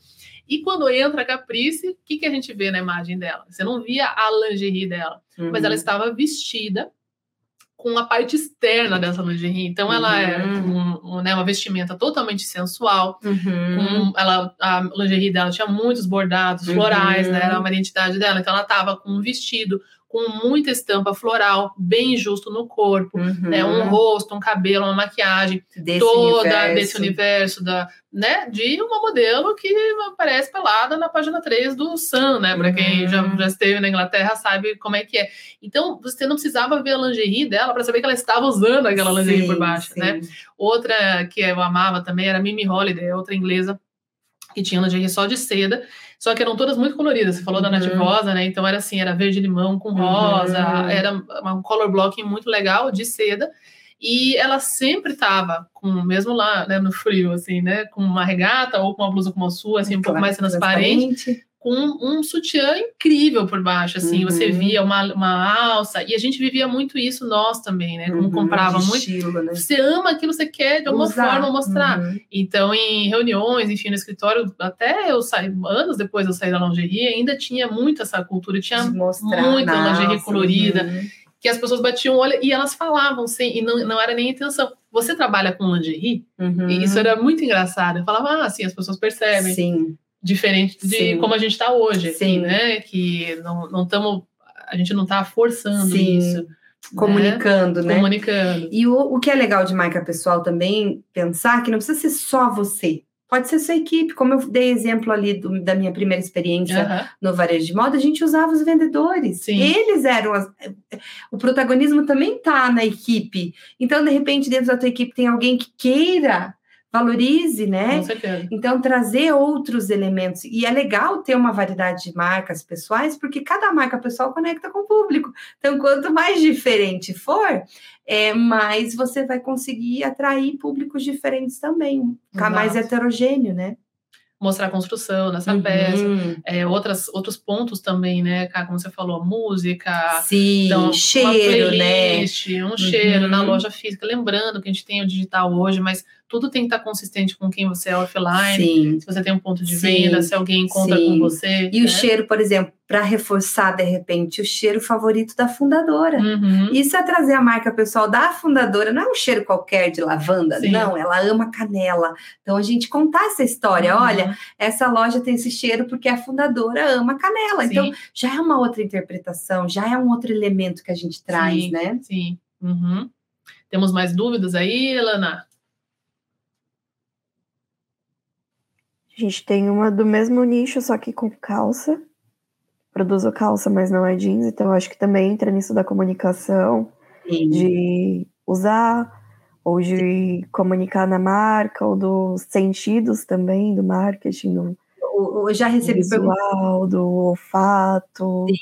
E quando entra a Caprice, o que, que a gente vê na imagem dela? Você não via a lingerie dela, uhum. mas ela uhum. estava vestida com a parte externa dessa lingerie. Então, ela é uhum. um, um, né, uma vestimenta totalmente sensual. Uhum. Com, ela, a lingerie dela tinha muitos bordados florais, né? Era uhum. uma identidade dela. Então, ela estava com um vestido com muita estampa floral, bem justo no corpo, uhum. né? Um rosto, um cabelo, uma maquiagem desse toda universo. desse universo da, né? De uma modelo que aparece pelada na página 3 do Sun, né? Para quem já, uhum. já esteve na Inglaterra sabe como é que é. Então, você não precisava ver a lingerie dela para saber que ela estava usando aquela lingerie sim, por baixo, né? sim. né? Outra que eu amava também era Mimi Holiday, outra inglesa que tinha lingerie só de seda só que eram todas muito coloridas. Você falou uhum. da Nath Rosa, né? Então era assim, era verde limão com rosa, uhum. era um color blocking muito legal de seda. E ela sempre estava com, mesmo lá, né, no frio, assim, né, com uma regata ou com uma blusa como a sua, assim, um pouco mais transparente, transparente, com um sutiã incrível por baixo, assim, uhum. você via uma, uma alça, e a gente vivia muito isso nós também, né, como uhum, comprava muito, estilo, né? você ama aquilo, você quer de alguma Usar. forma mostrar, uhum. então em reuniões, enfim, no escritório, até eu saí, anos depois eu saí da lingerie, ainda tinha muito essa cultura, tinha muita lingerie colorida, uhum. que as pessoas batiam o olho e elas falavam, sim, e não, não era nem intenção. Você trabalha com lingerie? Uhum. E isso era muito engraçado. Eu falava, ah, sim, as pessoas percebem. Sim diferente de Sim. como a gente está hoje, assim, né? Que não estamos, a gente não está forçando Sim. isso. Né? Comunicando, né? né? Comunicando. E o, o que é legal de marca pessoal também, pensar que não precisa ser só você. Pode ser sua equipe, como eu dei exemplo ali do, da minha primeira experiência uhum. no varejo de moda, a gente usava os vendedores. Sim. Eles eram. As, o protagonismo também está na equipe. Então, de repente, dentro da tua equipe tem alguém que queira valorize, né? Com certeza. Então, trazer outros elementos. E é legal ter uma variedade de marcas pessoais, porque cada marca pessoal conecta com o público. Então, quanto mais diferente for, é, mais você vai conseguir atrair públicos diferentes também, ficar mais heterogêneo, né? mostrar a construção nessa uhum. peça, é, outras, outros pontos também, né, como você falou, música, Sim, então, cheiro, playlist, né? um uhum. cheiro na loja física, lembrando que a gente tem o digital hoje, mas tudo tem que estar consistente com quem você é offline, Sim. se você tem um ponto de Sim. venda, se alguém encontra Sim. com você. E né? o cheiro, por exemplo, para reforçar de repente o cheiro favorito da fundadora. Uhum. Isso é trazer a marca pessoal da fundadora, não é um cheiro qualquer de lavanda, Sim. não, ela ama canela. Então a gente contar essa história, uhum. olha, essa loja tem esse cheiro porque a fundadora ama canela. Sim. Então já é uma outra interpretação, já é um outro elemento que a gente traz, Sim. né? Sim. Uhum. Temos mais dúvidas aí, Lana? A gente tem uma do mesmo nicho, só que com calça produzo calça, mas não é jeans, então acho que também entra nisso da comunicação, Sim. de usar ou de comunicar na marca, ou dos sentidos também do marketing, do, eu já recebi visual, do olfato. Sim.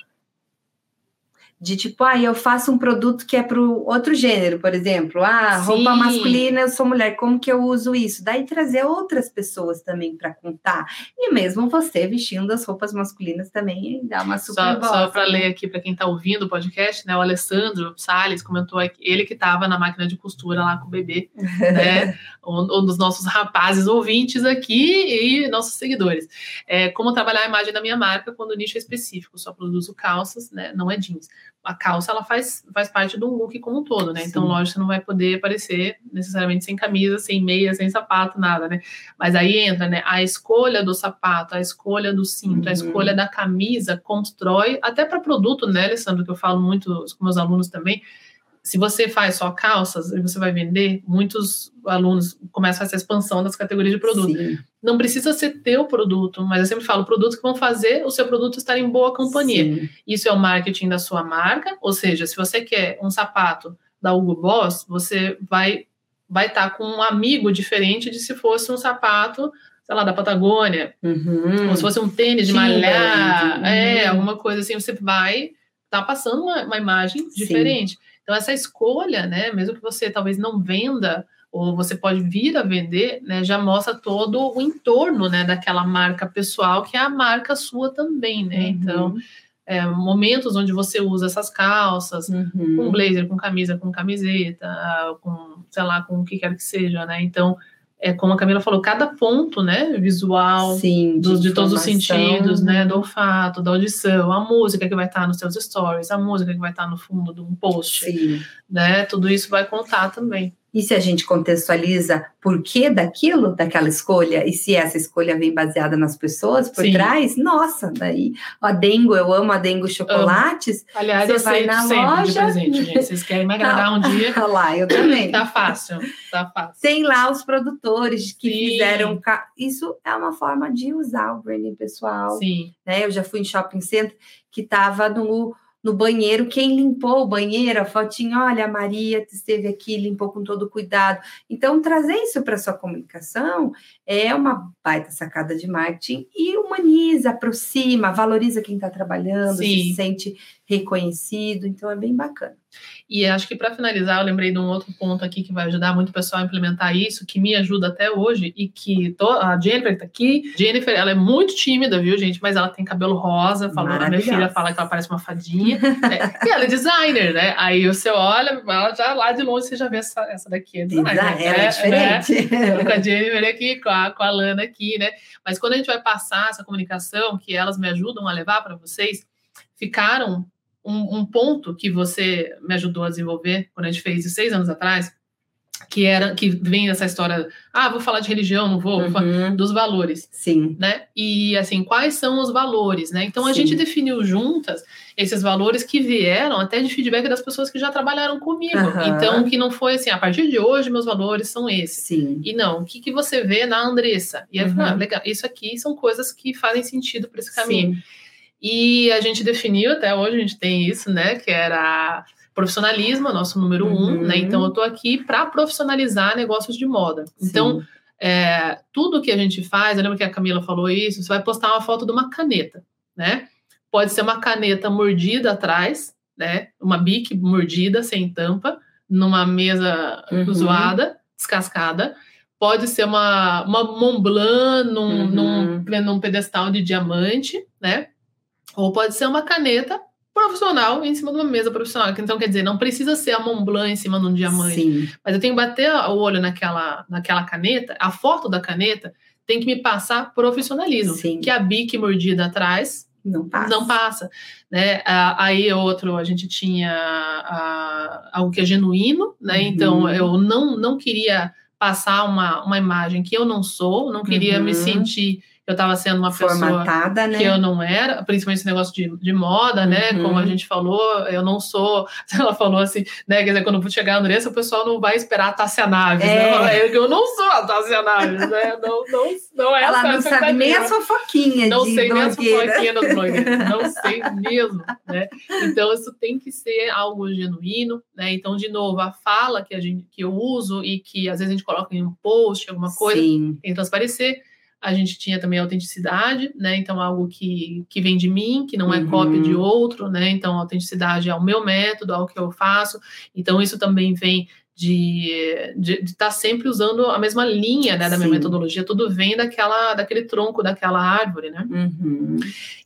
De tipo, ah, eu faço um produto que é para outro gênero, por exemplo, ah, Sim. roupa masculina, eu sou mulher, como que eu uso isso? Daí trazer outras pessoas também para contar. E mesmo você vestindo as roupas masculinas também dá uma super Só, só para né? ler aqui para quem está ouvindo o podcast, né? O Alessandro Salles comentou aqui, ele que estava na máquina de costura lá com o bebê, né? um, um dos nossos rapazes ouvintes aqui e nossos seguidores. É, como trabalhar a imagem da minha marca quando o nicho é específico, só produzo calças, né? Não é jeans. A calça ela faz, faz parte do look como um todo, né? Então, Sim. lógico, você não vai poder aparecer necessariamente sem camisa, sem meia, sem sapato, nada, né? Mas aí entra, né? A escolha do sapato, a escolha do cinto, a Uhum. escolha da camisa constrói, até para produto, né, Alessandro, que eu falo muito com meus alunos também. Se você faz só calças e você vai vender, muitos alunos começam essa expansão das categorias de produto. Sim, Não precisa ser teu produto, mas eu sempre falo produtos que vão fazer o seu produto estar em boa companhia. sim. Isso é o marketing da sua marca, ou seja, se você quer um sapato da Hugo Boss, você vai vai estar com um amigo diferente de se fosse um sapato, sei lá, da Patagônia, Uhum. ou se fosse um tênis de malhar, uhum. é, alguma coisa assim, você vai estar passando uma, uma imagem Sim. Então, essa escolha, né, mesmo que você talvez não venda, ou você pode vir a vender, né, já mostra todo o entorno, né, daquela marca pessoal, que é a marca sua também, né? Então, Uhum. é, momentos onde você usa essas calças, com Uhum. blazer, com camisa, com camiseta, com, sei lá, com o que quer que seja, né? Então, é como a Camila falou, cada ponto, né, visual, Sim, dos- de, todos os sentidos, né? Do olfato, da audição, a música que vai estar nos seus stories, a música que vai estar no fundo de um post, Sim. né? Tudo isso vai contar também. E se a gente contextualiza por que daquilo, daquela escolha, e se essa escolha vem baseada nas pessoas por Sim. trás, nossa, daí a Dengo, eu amo a Dengo chocolates. Aliás, Você vai na sempre de loja- presente, gente. Vocês querem me agradar um dia? Ah lá, eu também. Tá fácil, tá fácil. Tem lá os produtores que Sim. fizeram. Isso é uma forma de usar o branding pessoal. Sim, né? Eu já fui em shopping center que estava no, no banheiro. Quem limpou o banheiro? A fotinha, olha, a Maria esteve aqui, limpou com todo cuidado. Então, trazer isso para sua comunicação é uma baita sacada de marketing e humaniza, aproxima, valoriza quem está trabalhando, Sim. se sente reconhecido. Então, é bem bacana. E acho que para finalizar, eu lembrei de um outro ponto aqui que vai ajudar muito o pessoal a implementar isso, que me ajuda até hoje e que to- a Jennifer tá aqui. Jennifer, ela é muito tímida, viu, gente? Mas ela tem cabelo rosa. Falou, a minha filha fala que ela parece uma fadinha. né? E ela é designer, né? Aí você olha, ela já lá de longe você já vê essa, essa daqui. É designer, Ela é né? diferente. Né? com a Jennifer aqui, com a, com a Lana aqui, né? Mas quando a gente vai passar essa comunicação, que elas me ajudam a levar para vocês, ficaram um, um ponto que você me ajudou a desenvolver quando a gente fez isso seis anos atrás, que era que vem essa história, ah, vou falar de religião, não vou, Uhum. dos valores, Sim. né? E assim, quais são os valores, né? Então a Sim. gente definiu juntas esses valores que vieram até de feedback das pessoas que já trabalharam comigo. Aham. Então, que não foi assim, a partir de hoje meus valores são esses. Sim. E não, o que, que você vê na Andressa? E aí, falei, Uhum. ah, legal, isso aqui são coisas que fazem sentido para esse caminho. Sim. E a gente definiu, até hoje a gente tem isso, né? Que era profissionalismo, nosso número um, Uhum. né? Então eu tô aqui para profissionalizar negócios de moda. Então, Sim. é, tudo que a gente faz, eu lembro que a Camila falou isso, você vai postar uma foto de uma caneta, né? Pode ser uma caneta mordida atrás, né? Uma bique mordida, sem tampa, numa mesa Uhum. zoada, descascada. Pode ser uma, uma Mont Blanc num, Uhum. num, num pedestal de diamante, né? Ou pode ser uma caneta profissional em cima de uma mesa profissional. Então, quer dizer, não precisa ser a Mont Blanc em cima de um diamante. Sim. Mas eu tenho que bater o olho naquela, naquela caneta, a foto da caneta tem que me passar profissionalismo. Sim. Que a bique mordida atrás Não passa. não passa. Né? Aí outro, a gente tinha ah, algo que é genuíno, né? Uhum. Então eu não, não queria passar uma, uma imagem que eu não sou, não queria me Uhum. sentir que eu estava sendo uma pessoa Formatada, né? que eu não era, principalmente esse negócio de, de moda, né? Uhum. Como a gente falou, eu não sou. Ela falou assim, né? Quer dizer, quando eu chegar a Andressa, o pessoal não vai esperar a Tássia Naves, É. né? Eu, eu não sou a Tássia Naves, né? Não, não, não é Ela essa não sabe nem a fofoquinha Não sei nem as blogueira. fofoquinhas das blogueiras, não sei mesmo, né? Então isso tem que ser algo genuíno, né? Então, de novo, a fala que, a gente, que eu uso e que às vezes a gente coloca em um post, alguma coisa, Sim. tem que transparecer. A gente tinha também autenticidade, né? Então, algo que, que vem de mim, que não é uhum. cópia de outro, né? Então, autenticidade é o meu método, é o que eu faço. Então, isso também vem de estar tá sempre usando a mesma linha né, da minha metodologia, tudo vem daquela, daquele tronco, daquela árvore, né? Uhum.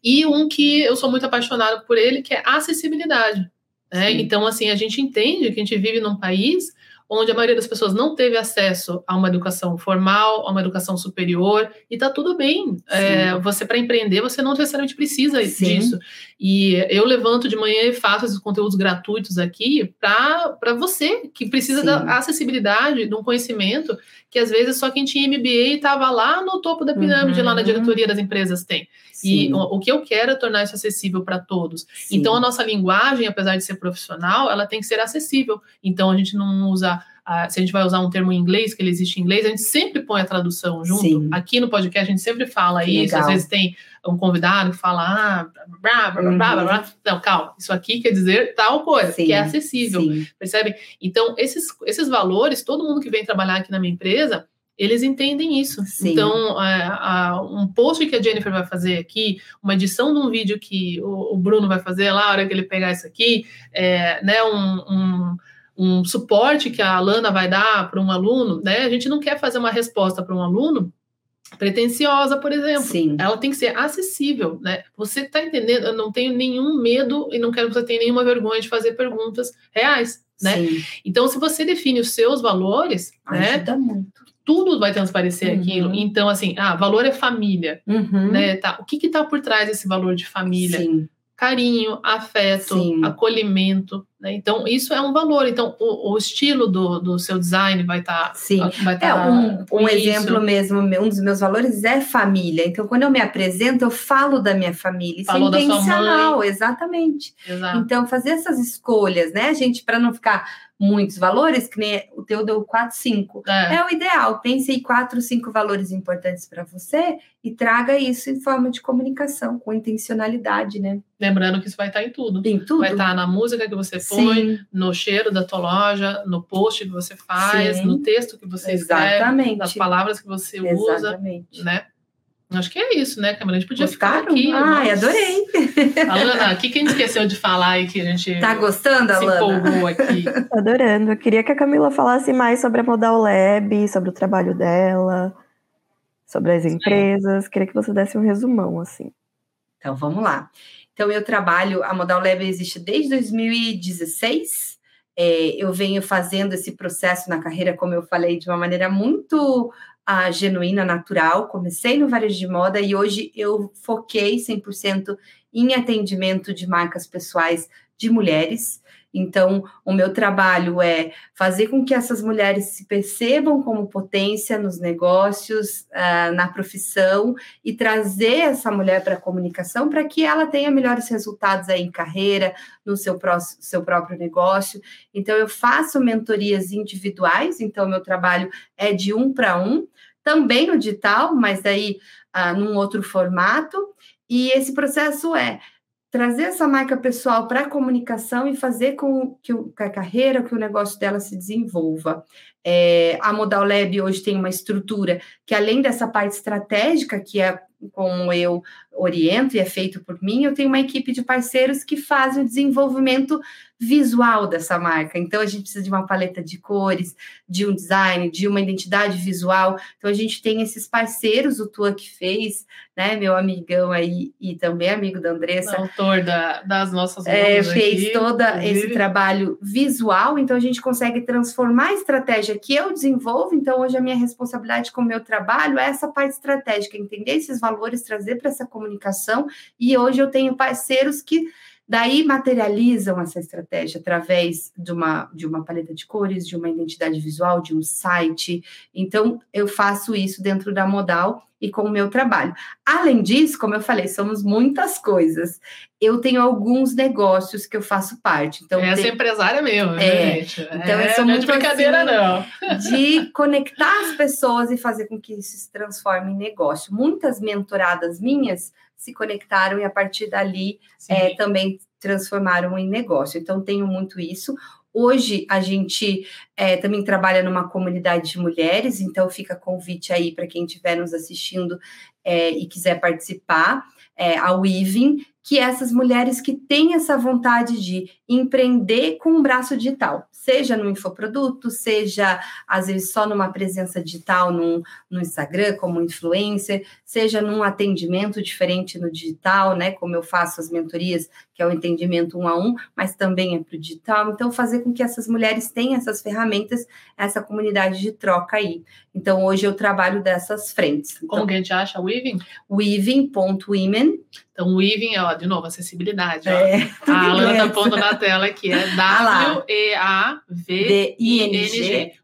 E um que eu sou muito apaixonada por ele, que é acessibilidade. Né? Então, assim, a gente entende que a gente vive num país onde a maioria das pessoas não teve acesso a uma educação formal, a uma educação superior, e tá tudo bem. É, você, para empreender, você não necessariamente precisa Sim. disso. E eu levanto de manhã e faço esses conteúdos gratuitos aqui para você, que precisa Sim. da acessibilidade, de um conhecimento que às vezes só quem tinha MBA estava lá no topo da pirâmide, uhum. lá na uhum. diretoria das empresas tem. Sim. E o, o, que eu quero é tornar isso acessível para todos. Sim. Então, a nossa linguagem, apesar de ser profissional, ela tem que ser acessível. Então, a gente não usa se a gente vai usar um termo em inglês, que ele existe em inglês, a gente sempre põe a tradução junto. Sim. Aqui no podcast a gente sempre fala que isso, legal. às vezes tem um convidado que fala, ah, blá, blá, blá, blá, blá, blá. Uhum. Não, calma, isso aqui quer dizer tal coisa, Sim. que é acessível, Sim. percebe? Então, esses, esses valores, todo mundo que vem trabalhar aqui na minha empresa, eles entendem isso. Sim. Então, é, a, um post que a Jennifer vai fazer aqui, uma edição de um vídeo que o, o Bruno vai fazer lá, a hora que ele pegar isso aqui, é, né, um, um, um suporte que a Alana vai dar para um aluno, né, a gente não quer fazer uma resposta para um aluno pretensiosa, por exemplo. Sim. Ela tem que ser acessível, né? Você está entendendo? Eu não tenho nenhum medo e não quero que você tenha nenhuma vergonha de fazer perguntas reais, né? Sim. Então, se você define os seus valores, né, Ajuda né? Muito tudo vai transparecer uhum. aquilo. Então, assim, ah, valor é família, uhum. né? Tá. O que está por trás desse valor de família? Sim. Carinho, afeto, Sim. acolhimento. Né? Então, isso é um valor. Então, o, o estilo do, do seu design vai estar. Tá, Sim. Vai tá é, um, um exemplo mesmo, um dos meus valores é família. Então, quando eu me apresento, eu falo da minha família. Isso é Falou é intencional, exatamente. Exato. Então, fazer essas escolhas, né, gente, para não ficar muitos valores, que nem o teu deu 4, 5. É. é o ideal. Pense em 4, 5 valores importantes para você e traga isso em forma de comunicação, com intencionalidade, né? Lembrando que isso vai estar em tudo. Em tudo. Vai estar na música que você põe, Sim. no cheiro da tua loja, no post que você faz, Sim. no texto que você Exatamente. escreve, nas palavras que você Exatamente. usa, né? Acho que é isso, né, Camila? A gente podia Gostaram? ficar aqui. Ai, adorei. Alana, o que, que a gente esqueceu de falar aí que a gente. Tá gostando, se Alana? empolgou aqui. Adorando. Eu queria que a Camila falasse mais sobre a Modal Lab, sobre o trabalho dela, sobre as empresas. Queria que você desse um resumão, assim. Então, vamos lá. Então, eu trabalho, a Modal Lab existe desde 2016. É, eu venho fazendo esse processo na carreira, como eu falei, de uma maneira muito a genuína, natural. Comecei no varejo de moda e hoje eu foquei 100% em atendimento de marcas pessoais de mulheres. Então, o meu trabalho é fazer com que essas mulheres se percebam como potência nos negócios, uh, na profissão e trazer essa mulher para a comunicação para que ela tenha melhores resultados aí em carreira, no seu, pró seu próprio negócio. Então, eu faço mentorias individuais, então, meu trabalho é de um para um, também no digital, mas daí uh, num outro formato. E esse processo é trazer essa marca pessoal para a comunicação e fazer com que, a carreira, que o negócio dela se desenvolva. É, a Modal Lab hoje tem uma estrutura que, além dessa parte estratégica, que é como eu oriento e é feito por mim, eu tenho uma equipe de parceiros que fazem o desenvolvimento visual dessa marca. Então, a gente precisa de uma paleta de cores, de um design, de uma identidade visual. Então, a gente tem esses parceiros, o Tua que fez, né, meu amigão aí e também amigo da Andressa. O autor da, das nossas é, Fez todo esse trabalho visual, então a gente consegue transformar a estratégia que eu desenvolvo. Então, hoje a minha responsabilidade com o meu trabalho é essa parte estratégica, entender esses valores, trazer para essa comunicação. E hoje eu tenho parceiros que Daí materializam essa estratégia através de uma, de uma paleta de cores, de uma identidade visual, de um site. Então, eu faço isso dentro da modal e com o meu trabalho. Além disso, como eu falei, somos muitas coisas. Eu tenho alguns negócios que eu faço parte. Então, Essa tem... empresária mesmo, é, gente. Então, é, eu sou não muito é de brincadeira, assim, não. De conectar as pessoas e fazer com que isso se transforme em negócio. Muitas mentoradas minhas se conectaram e a partir dali é, também transformaram em negócio. Então, tenho muito isso. Hoje a gente é, também trabalha numa comunidade de mulheres, então fica convite aí para quem estiver nos assistindo é, e quiser participar, é, a Weaving, que é essas mulheres que têm essa vontade de empreender com um braço digital, seja no infoproduto, seja às vezes só numa presença digital no, no Instagram como influencer, seja num atendimento diferente no digital, né? Como eu faço as mentorias, que é o entendimento um a um, mas também é para o digital. Então, fazer com que essas mulheres tenham essas ferramentas, essa comunidade de troca aí. Então, hoje eu trabalho dessas frentes. Então, Como que a gente acha? Weaving? Weaving.women. Então, Weaving, ó, de novo, acessibilidade. Ó. É, a Alana tá pondo na tela que é W-E-A-V-I-N-G.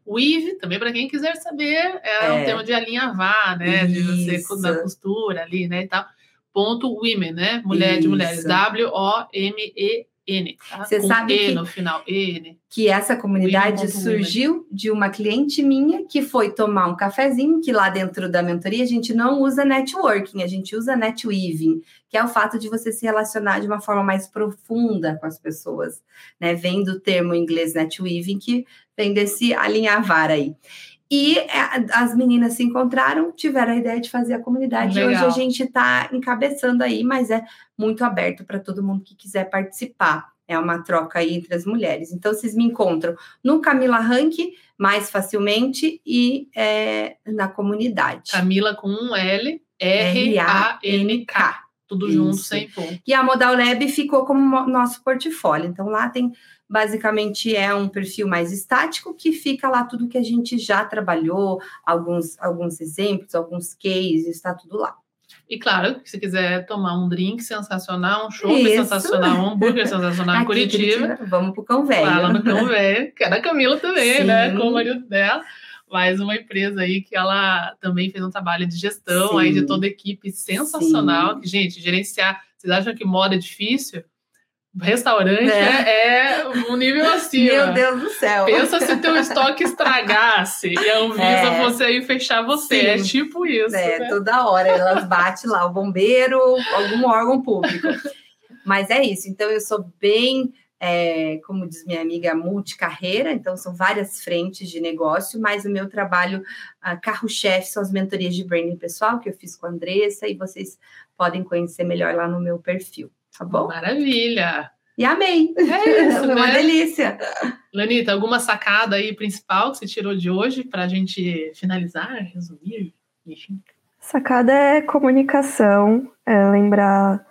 Weave, também para quem quiser saber, é, é, um termo de alinhavar, né? Isso. De você da costura ali, né? E tal. Ponto women, né? Mulher Isso. de mulheres. W-O-M-E N. Tá? Você Com sabe e que, no final, N. Que essa comunidade surgiu de uma cliente minha que foi tomar um cafezinho, que lá dentro da mentoria a gente não usa networking, a gente usa netweaving, que é o fato de você se relacionar de uma forma mais profunda com as pessoas, né? Vem do termo em inglês netweaving, que vem desse alinhavar aí. E é, as meninas se encontraram, tiveram a ideia de fazer a comunidade. Legal. Hoje a gente está encabeçando aí, mas é muito aberto para todo mundo que quiser participar. É uma troca aí entre as mulheres. Então, vocês me encontram no Camila Rank mais facilmente e é, na comunidade. Camila com um L, R-A-N-K. Tudo Isso. junto, sem ponto. E a Modal Lab ficou como nosso portfólio. Então, lá tem basicamente é um perfil mais estático que fica lá tudo que a gente já trabalhou, alguns, alguns exemplos, alguns cases, está tudo lá. E claro, se quiser tomar um drink sensacional, um show sensacional, um hambúrguer sensacional em Curitiba, Curitiba, vamos pro Cão Velho. Fala no Cão Velho, que é da Camila também, Sim. né? Com o marido dela. Mais uma empresa aí que ela também fez um trabalho de gestão Sim. aí de toda a equipe sensacional. Que, gente, gerenciar. Vocês acham que moda é difícil? Restaurante é. é, um nível acima. Meu Deus do céu. Pensa se teu estoque estragasse e a Anvisa é. fosse aí fechar você. É Sim. É tipo isso. É, né? toda hora elas batem lá, o bombeiro, algum órgão público. Mas é isso. Então eu sou bem, é, como diz minha amiga, multicarreira. Então são várias frentes de negócio, mas o meu trabalho, carro-chefe, são as mentorias de branding pessoal que eu fiz com a Andressa e vocês podem conhecer melhor lá no meu perfil. Tá bom? Maravilha! E amei! É isso, Foi uma né? delícia! Lenita, alguma sacada aí principal que você tirou de hoje para a gente finalizar, resumir? Enfim. Sacada é comunicação, é lembrar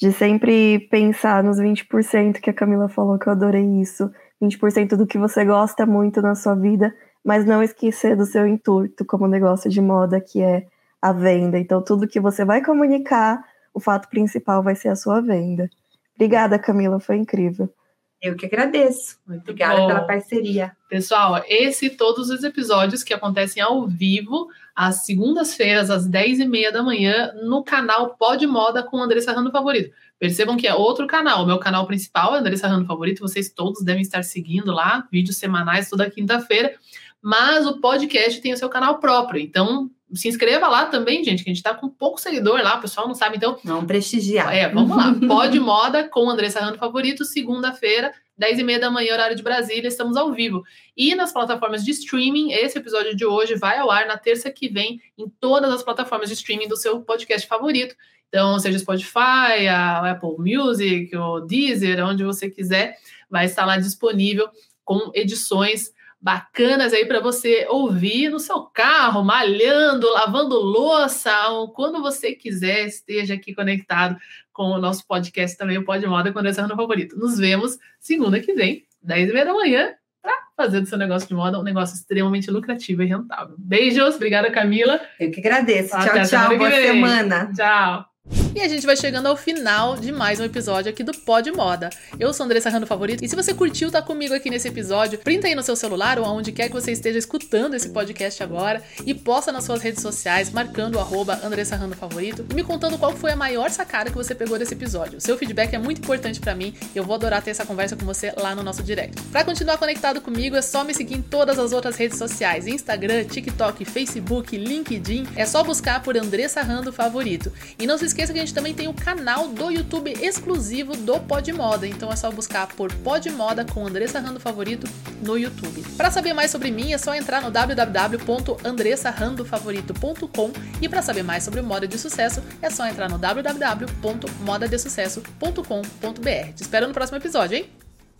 de sempre pensar nos 20% que a Camila falou, que eu adorei isso. 20% do que você gosta muito na sua vida, mas não esquecer do seu intuito como negócio de moda, que é a venda. Então, tudo que você vai comunicar o fato principal vai ser a sua venda. Obrigada, Camila, foi incrível. Eu que agradeço. Muito Obrigada bom. pela parceria. Pessoal, esse e todos os episódios que acontecem ao vivo, às segundas-feiras, às 10h30 da manhã, no canal Pode Moda com Andressa Rando Favorito. Percebam que é outro canal. O meu canal principal é Andressa Rando Favorito. Vocês todos devem estar seguindo lá, vídeos semanais toda quinta-feira. Mas o podcast tem o seu canal próprio. Então, se inscreva lá também, gente, que a gente tá com pouco seguidor lá, o pessoal não sabe, então. Não prestigiar. É, vamos lá. Pode Moda com Andressa Rando Favorito, segunda-feira, 10 e meia da manhã, horário de Brasília, estamos ao vivo. E nas plataformas de streaming, esse episódio de hoje vai ao ar na terça que vem, em todas as plataformas de streaming do seu podcast favorito. Então, seja Spotify, a Apple Music, o Deezer, onde você quiser, vai estar lá disponível com edições bacanas aí para você ouvir no seu carro, malhando, lavando louça, quando você quiser, esteja aqui conectado com o nosso podcast também, o Pod Moda com Andressa no Favorito. Nos vemos segunda que vem, 10 e meia da manhã, para fazer do seu negócio de moda um negócio extremamente lucrativo e rentável. Beijos, obrigada Camila. Eu que agradeço. Até tchau, tchau, boa semana. Tchau. E a gente vai chegando ao final de mais um episódio aqui do Pod Moda. Eu sou Andressa Rando Favorito e se você curtiu tá comigo aqui nesse episódio, printa aí no seu celular ou aonde quer que você esteja escutando esse podcast agora e posta nas suas redes sociais marcando o arroba Andressa Rando Favorito e me contando qual foi a maior sacada que você pegou desse episódio. Seu feedback é muito importante para mim e eu vou adorar ter essa conversa com você lá no nosso direct. Para continuar conectado comigo é só me seguir em todas as outras redes sociais, Instagram, TikTok, Facebook, LinkedIn, é só buscar por Andressa Rando Favorito. E não se esqueça que a gente também tem o canal do YouTube exclusivo do Pod Moda, então é só buscar por Pod Moda com Andressa Rando Favorito no YouTube. Para saber mais sobre mim é só entrar no www.andressarandofavorito.com e para saber mais sobre moda de sucesso é só entrar no www.modadesucesso.com.br. Te espero no próximo episódio, hein?